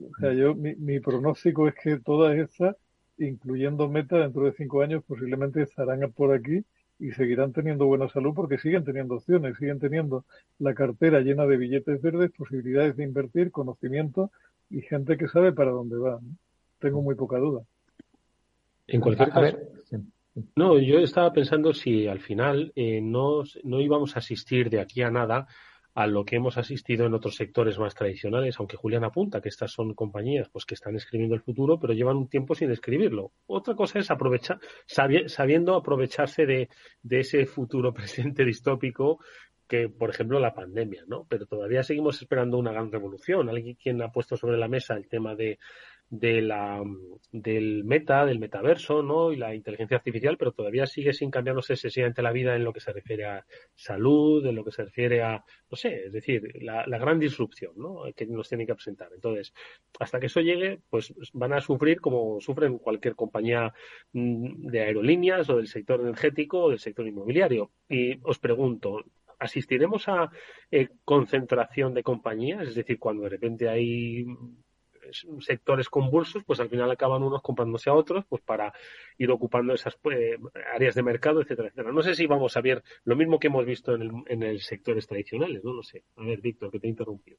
O sea, yo, mi, mi pronóstico es que todas estas, incluyendo Meta, dentro de cinco años posiblemente estarán por aquí y seguirán teniendo buena salud porque siguen teniendo opciones, siguen teniendo la cartera llena de billetes verdes, posibilidades de invertir, conocimiento y gente que sabe para dónde va. Tengo muy poca duda. En cualquier caso. No, yo estaba pensando si al final eh, no, no íbamos a asistir de aquí a nada a lo que hemos asistido en otros sectores más tradicionales, aunque Julián apunta que estas son compañías pues que están escribiendo el futuro, pero llevan un tiempo sin escribirlo. Otra cosa es aprovechar, sabiendo aprovecharse de, de ese futuro presente distópico que, por ejemplo, la pandemia, ¿no? Pero todavía seguimos esperando una gran revolución. Alguien quien ha puesto sobre la mesa el tema de de la, del meta, del metaverso, ¿no? Y la inteligencia artificial, pero todavía sigue sin cambiarnos excesivamente la vida en lo que se refiere a salud, en lo que se refiere a, no sé, es decir, la, gran disrupción, ¿no? Que nos tienen que presentar. Entonces, hasta que eso llegue, pues van a sufrir como sufren cualquier compañía mm, de aerolíneas o del sector energético o del sector inmobiliario. Y os pregunto, ¿asistiremos a eh, concentración de compañías? Es decir, cuando de repente hay sectores convulsos, pues al final acaban unos comprándose a otros, pues para ir ocupando esas pues, áreas de mercado, etcétera, etcétera. No sé si vamos a ver lo mismo que hemos visto en el, en el sectores tradicionales, no lo sé. A ver, Víctor, que te he interrumpido.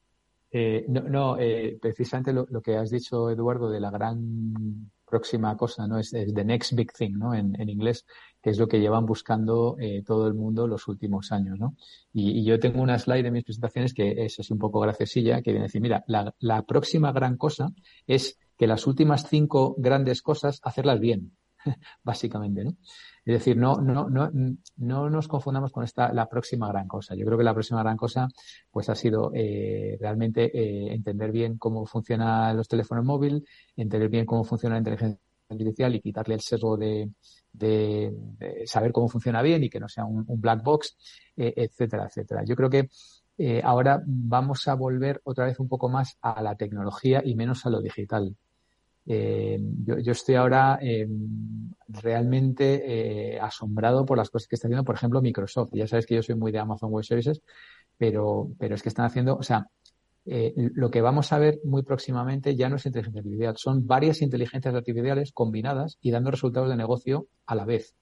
Eh, no, no eh, precisamente lo, que has dicho, Eduardo, de la gran próxima cosa, ¿no? Es, the next big thing, ¿no? En, en, inglés, que es lo que llevan buscando eh, todo el mundo los últimos años, ¿no? Y, yo tengo una slide en mis presentaciones que es así un poco graciosilla, que viene a decir, mira, la, la próxima gran cosa es que las últimas cinco grandes cosas, hacerlas bien, básicamente, ¿no? Es decir, no, no, no, no nos confundamos con esta, la próxima gran cosa. Yo creo que la próxima gran cosa, pues ha sido eh, realmente eh, entender bien cómo funcionan los teléfonos móviles, entender bien cómo funciona la inteligencia artificial y quitarle el sesgo de, de, saber cómo funciona bien y que no sea un, black box, eh, etcétera, etcétera. Yo creo que eh, ahora vamos a volver otra vez un poco más a la tecnología y menos a lo digital. Eh, yo, yo, estoy ahora realmente asombrado por las cosas que está haciendo, por ejemplo, Microsoft. Ya sabes que yo soy muy de Amazon Web Services, pero, pero es que están haciendo, o sea, eh, lo que vamos a ver muy próximamente ya no es inteligencia artificial, son varias inteligencias artificiales combinadas y dando resultados de negocio a la vez.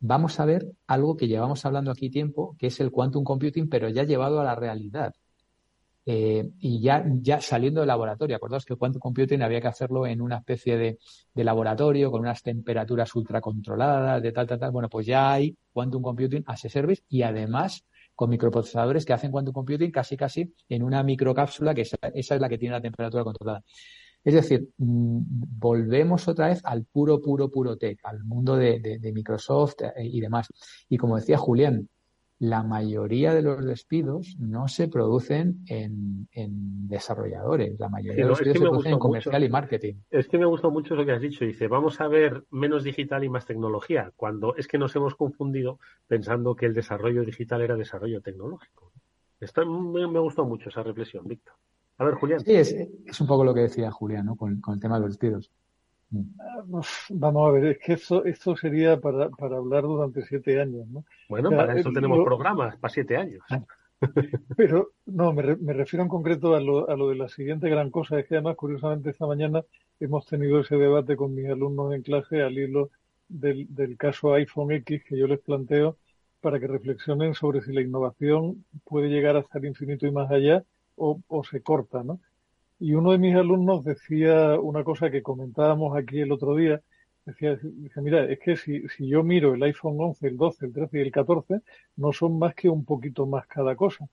Vamos a ver algo que llevamos hablando aquí tiempo, que es el quantum computing, pero ya llevado a la realidad. Eh, y ya, ya saliendo del laboratorio, acordaos que quantum computing había que hacerlo en una especie de, de laboratorio con unas temperaturas ultracontroladas, de tal, tal, tal. Bueno, pues ya hay quantum computing as a service y además con microprocesadores que hacen quantum computing casi casi en una microcápsula que esa, esa es la que tiene la temperatura controlada. Es decir, mm, volvemos otra vez al puro, puro, puro tech, al mundo de, de, de Microsoft eh, y demás. Y como decía Julián, la mayoría de los despidos no se producen en, desarrolladores, la mayoría de los despidos se producen en comercial y marketing. Es que me gustó mucho lo que has dicho, dice, vamos a ver menos digital y más tecnología, cuando es que nos hemos confundido pensando que el desarrollo digital era desarrollo tecnológico. Esto me, me gustó mucho esa reflexión, Víctor. A ver, Julián. Sí, es, un poco lo que decía Julián, ¿no? con el tema de los despidos. Vamos a ver, es que esto, esto sería para, para hablar durante siete años, ¿no? Bueno, para eso tenemos programas, para siete años. Pero no, me, me, refiero en concreto a lo, a lo de la siguiente gran cosa. Es que además, curiosamente, esta mañana hemos tenido ese debate con mis alumnos en clase al hilo del, del caso iPhone X que yo les planteo para que reflexionen sobre si la innovación puede llegar hasta el infinito y más allá o, o se corta, ¿no? Y uno de mis alumnos decía una cosa que comentábamos aquí el otro día, decía, mira, es que si, si yo miro el iPhone 11, el 12, el 13 y el 14, no son más que un poquito más cada cosa.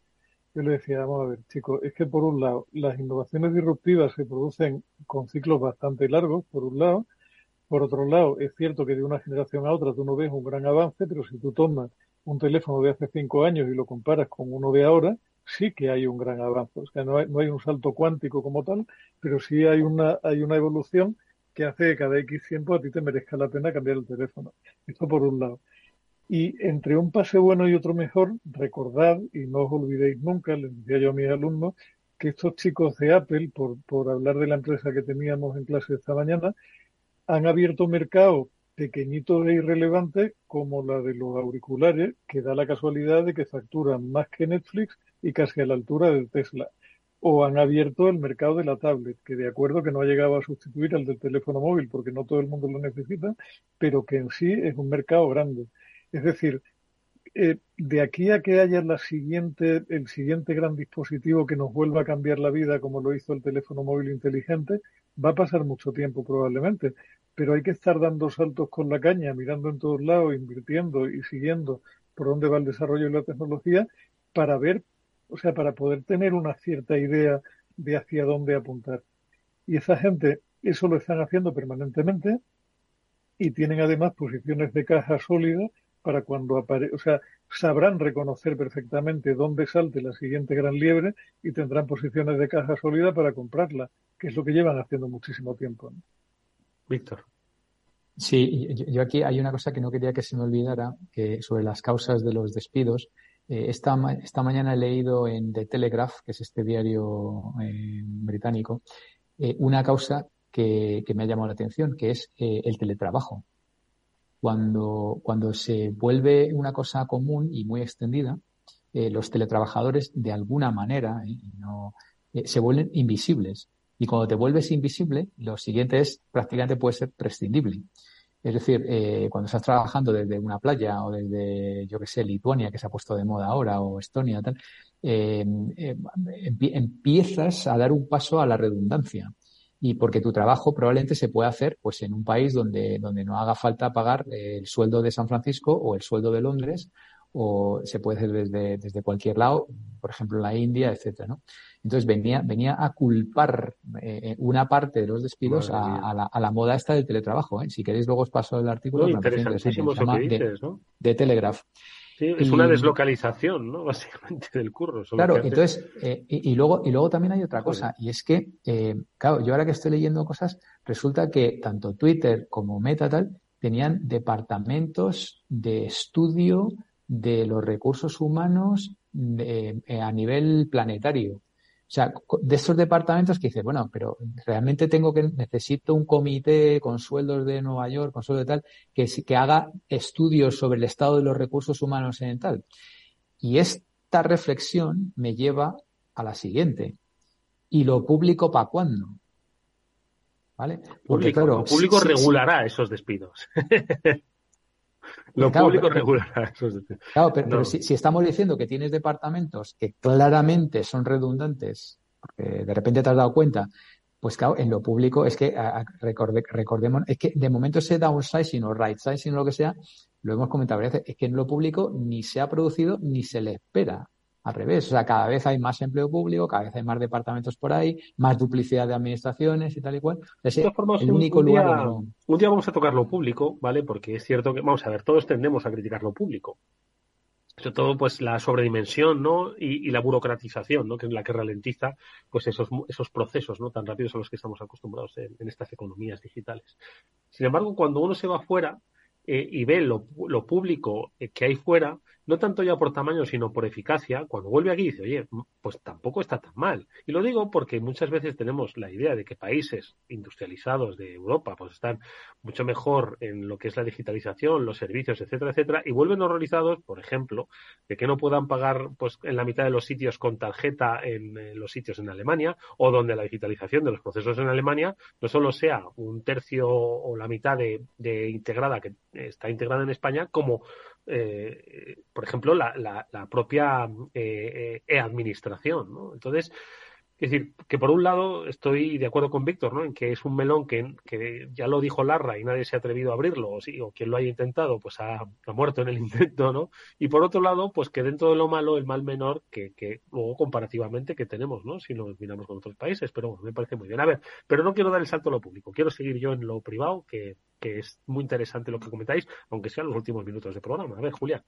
Yo le decía, vamos a ver, chicos, es que por un lado, las innovaciones disruptivas se producen con ciclos bastante largos, por un lado. Por otro lado, es cierto que de una generación a otra tú no ves un gran avance, pero si tú tomas un teléfono de hace cinco años y lo comparas con uno de ahora, sí que hay un gran avance. O sea, no hay, no hay un salto cuántico como tal, pero sí hay una, hay una evolución que hace que cada X tiempo a ti te merezca la pena cambiar el teléfono. Esto por un lado. Y entre un pase bueno y otro mejor, recordad, y no os olvidéis nunca, les decía yo a mis alumnos, que estos chicos de Apple, por, por hablar de la empresa que teníamos en clase esta mañana, han abierto mercados pequeñitos e irrelevantes como la de los auriculares, que da la casualidad de que facturan más que Netflix y casi a la altura de Tesla o han abierto el mercado de la tablet, que de acuerdo que no ha llegado a sustituir al del teléfono móvil porque no todo el mundo lo necesita, pero que en sí es un mercado grande. Es decir, eh, de aquí a que haya la siguiente, el siguiente gran dispositivo que nos vuelva a cambiar la vida como lo hizo el teléfono móvil inteligente, va a pasar mucho tiempo probablemente, pero hay que estar dando saltos con la caña, mirando en todos lados, invirtiendo y siguiendo por dónde va el desarrollo de la tecnología para ver o sea, para poder tener una cierta idea de hacia dónde apuntar. Y esa gente eso lo están haciendo permanentemente y tienen además posiciones de caja sólidas para cuando aparezca, o sea, sabrán reconocer perfectamente dónde salte la siguiente gran liebre y tendrán posiciones de caja sólida para comprarla, que es lo que llevan haciendo muchísimo tiempo. Víctor. Sí, yo aquí hay una cosa que no quería que se me olvidara, que sobre las causas de los despidos, eh, esta, esta, mañana he leído en The Telegraph, que es este diario eh, británico, eh, una causa que, que, me ha llamado la atención, que es el teletrabajo. Cuando, cuando se vuelve una cosa común y muy extendida, los teletrabajadores de alguna manera no, se vuelven invisibles. Y cuando te vuelves invisible, lo siguiente es prácticamente puede ser prescindible. Es decir, eh, cuando estás trabajando desde una playa o desde, yo que sé, Lituania, que se ha puesto de moda ahora, o Estonia, tal, eh, eh, empiezas a dar un paso a la redundancia. Y porque tu trabajo probablemente se puede hacer pues en un país donde, donde no haga falta pagar el sueldo de San Francisco o el sueldo de Londres, o se puede hacer desde, desde cualquier lado, por ejemplo la India, etcétera, ¿no? Entonces venía, venía a culpar eh, una parte de los despidos a, la, a, la, moda esta del teletrabajo. ¿eh? Si queréis luego os paso el artículo. No, interesantísimo eso que dices, ¿no? De Telegraph. Sí, es una deslocalización, ¿no? Básicamente del curro. Claro, entonces, eh, y, y, luego, y luego también hay otra cosa, y es que, eh, claro, yo ahora que estoy leyendo cosas, resulta que tanto Twitter como Meta tal tenían departamentos de estudio de los recursos humanos de, eh, a nivel planetario. O sea, de esos departamentos que dices, bueno, pero realmente tengo que, necesito un comité con sueldos de Nueva York, con sueldos de tal, que, que haga estudios sobre el estado de los recursos humanos en tal. Y esta reflexión me lleva a la siguiente. ¿Y lo público para cuándo? ¿Vale? Porque, público, claro, público regulará esos despidos. Lo público regulará esos despidos. Claro, pero, si, si, estamos diciendo que tienes departamentos que claramente son redundantes, porque de repente te has dado cuenta, pues claro, en lo público es que, recordemos, es que de momento ese downsizing o right sizing o lo que sea, lo hemos comentado varias veces, es que en lo público ni se ha producido ni se le espera al revés. O sea, cada vez hay más empleo público, cada vez hay más departamentos por ahí, más duplicidad de administraciones y tal y cual. de formas, el único un, lugar día, un día vamos a tocar lo público, ¿vale? Porque es cierto que, vamos a ver, todos tendemos a criticar lo público. Sobre todo, pues, la sobredimensión, ¿no? Y, y, la burocratización, ¿no? Que es la que ralentiza, pues, esos, esos procesos, ¿no? Tan rápidos a los que estamos acostumbrados en, en estas economías digitales. Sin embargo, cuando uno se va fuera, eh, y ve lo, lo público que hay fuera, no tanto ya por tamaño, sino por eficacia, cuando vuelve aquí dice, oye, pues tampoco está tan mal. Y lo digo porque muchas veces tenemos la idea de que países industrializados de Europa pues están mucho mejor en lo que es la digitalización, los servicios, etcétera, etcétera, y vuelven horrorizados, por ejemplo, de que no puedan pagar pues en la mitad de los sitios con tarjeta en, los sitios en Alemania, o donde la digitalización de los procesos en Alemania no solo sea un tercio o la mitad de integrada que está integrada en España, como eh, por ejemplo, la, la, la propia eh, eh, administración. ¿no? Entonces, es decir, que por un lado estoy de acuerdo con Víctor, ¿no? En que es un melón que, que, ya lo dijo Larra y nadie se ha atrevido a abrirlo, o, sí, o quien lo haya intentado, pues ha, muerto en el intento, ¿no? Y por otro lado, pues que dentro de lo malo, el mal menor que, que luego comparativamente que tenemos, ¿no? Si nos miramos con otros países, pero bueno, me parece muy bien. A ver, pero no quiero dar el salto a lo público, quiero seguir yo en lo privado, que, que es muy interesante lo que comentáis, aunque sean los últimos minutos de programa. A ver, Julián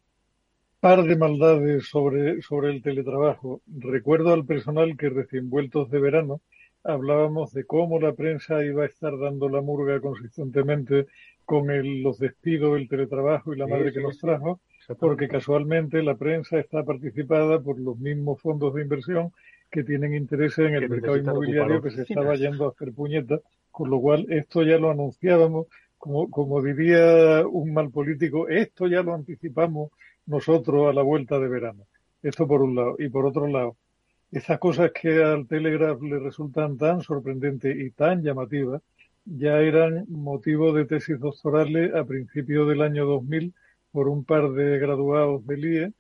par de maldades sobre, sobre el teletrabajo. Recuerdo al personal que recién vueltos de verano hablábamos de cómo la prensa iba a estar dando la murga consistentemente con el, los despidos, el teletrabajo y la madre que nos trajo, porque casualmente la prensa está participada por los mismos fondos de inversión que tienen interés en el mercado inmobiliario que se estaba yendo a hacer puñetas, con lo cual esto ya lo anunciábamos, como, como diría un mal político, esto ya lo anticipamos nosotros a la vuelta de verano. Esto por un lado. Y por otro lado, esas cosas que al Telegraph le resultan tan sorprendentes y tan llamativas, ya eran motivo de tesis doctorales a principios del año 2000 por un par de graduados del IE,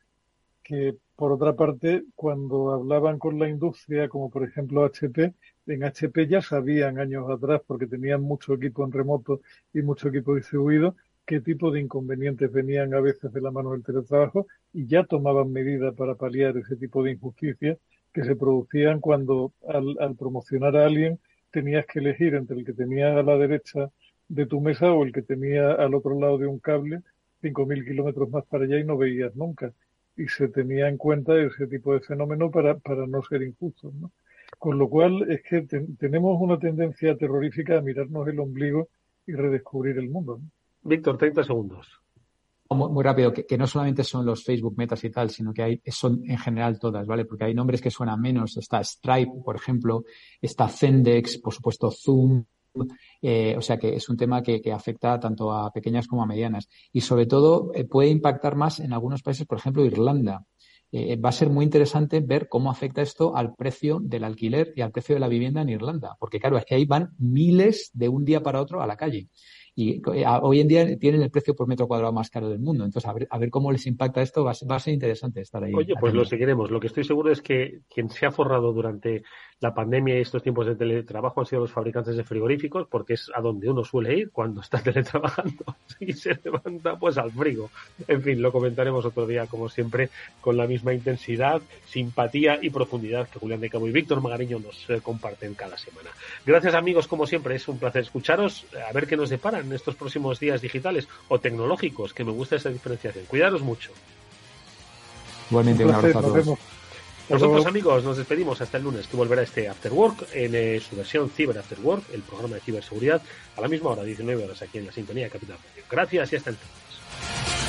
que por otra parte, cuando hablaban con la industria, como por ejemplo HP, en HP ya sabían años atrás, porque tenían mucho equipo en remoto y mucho equipo distribuido, qué tipo de inconvenientes venían a veces de la mano del teletrabajo y ya tomaban medidas para paliar ese tipo de injusticias que se producían cuando al, promocionar a alguien tenías que elegir entre el que tenía a la derecha de tu mesa o el que tenía al otro lado de un cable 5.000 kilómetros más para allá y no veías nunca. Y se tenía en cuenta ese tipo de fenómeno para, para no ser injustos. ¿no? Con lo cual es que tenemos una tendencia terrorífica a mirarnos el ombligo y redescubrir el mundo. Víctor, 30 segundos. Muy, rápido, que, no solamente son los Facebook metas y tal, sino que hay, son en general todas, ¿vale? Porque hay nombres que suenan menos. Está Stripe, por ejemplo, está Zendex, por supuesto Zoom, eh, o sea que es un tema que, afecta tanto a pequeñas como a medianas. Y sobre todo eh, puede impactar más en algunos países, por ejemplo, Irlanda. Eh, va a ser muy interesante ver cómo afecta esto al precio del alquiler y al precio de la vivienda en Irlanda. Porque claro, es que ahí van miles de un día para otro a la calle y eh, hoy en día tienen el precio por metro cuadrado más caro del mundo. Entonces, a ver, cómo les impacta esto, va a, ser, interesante estar ahí. Oye, pues lo seguiremos. Lo que estoy seguro es que quien se ha forrado durante la pandemia y estos tiempos de teletrabajo han sido los fabricantes de frigoríficos, porque es a donde uno suele ir cuando está teletrabajando y se levanta pues al frigo. En fin, lo comentaremos otro día, como siempre, con la misma intensidad, simpatía y profundidad que Julián de Cabo y Víctor Magariño nos eh, comparten cada semana. Gracias amigos, como siempre, es un placer escucharos, a ver qué nos deparan en estos próximos días digitales o tecnológicos, que me gusta esa diferenciación. Cuidaros mucho. Igualmente, un, abrazo a todos. Nosotros, amigos, nos despedimos hasta el lunes, que volverá este After Work en eh, su versión Cyber After Work, el programa de ciberseguridad, a la misma hora, 19 horas, aquí en la sintonía de Capital Gracias y hasta entonces.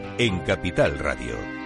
en Capital Radio.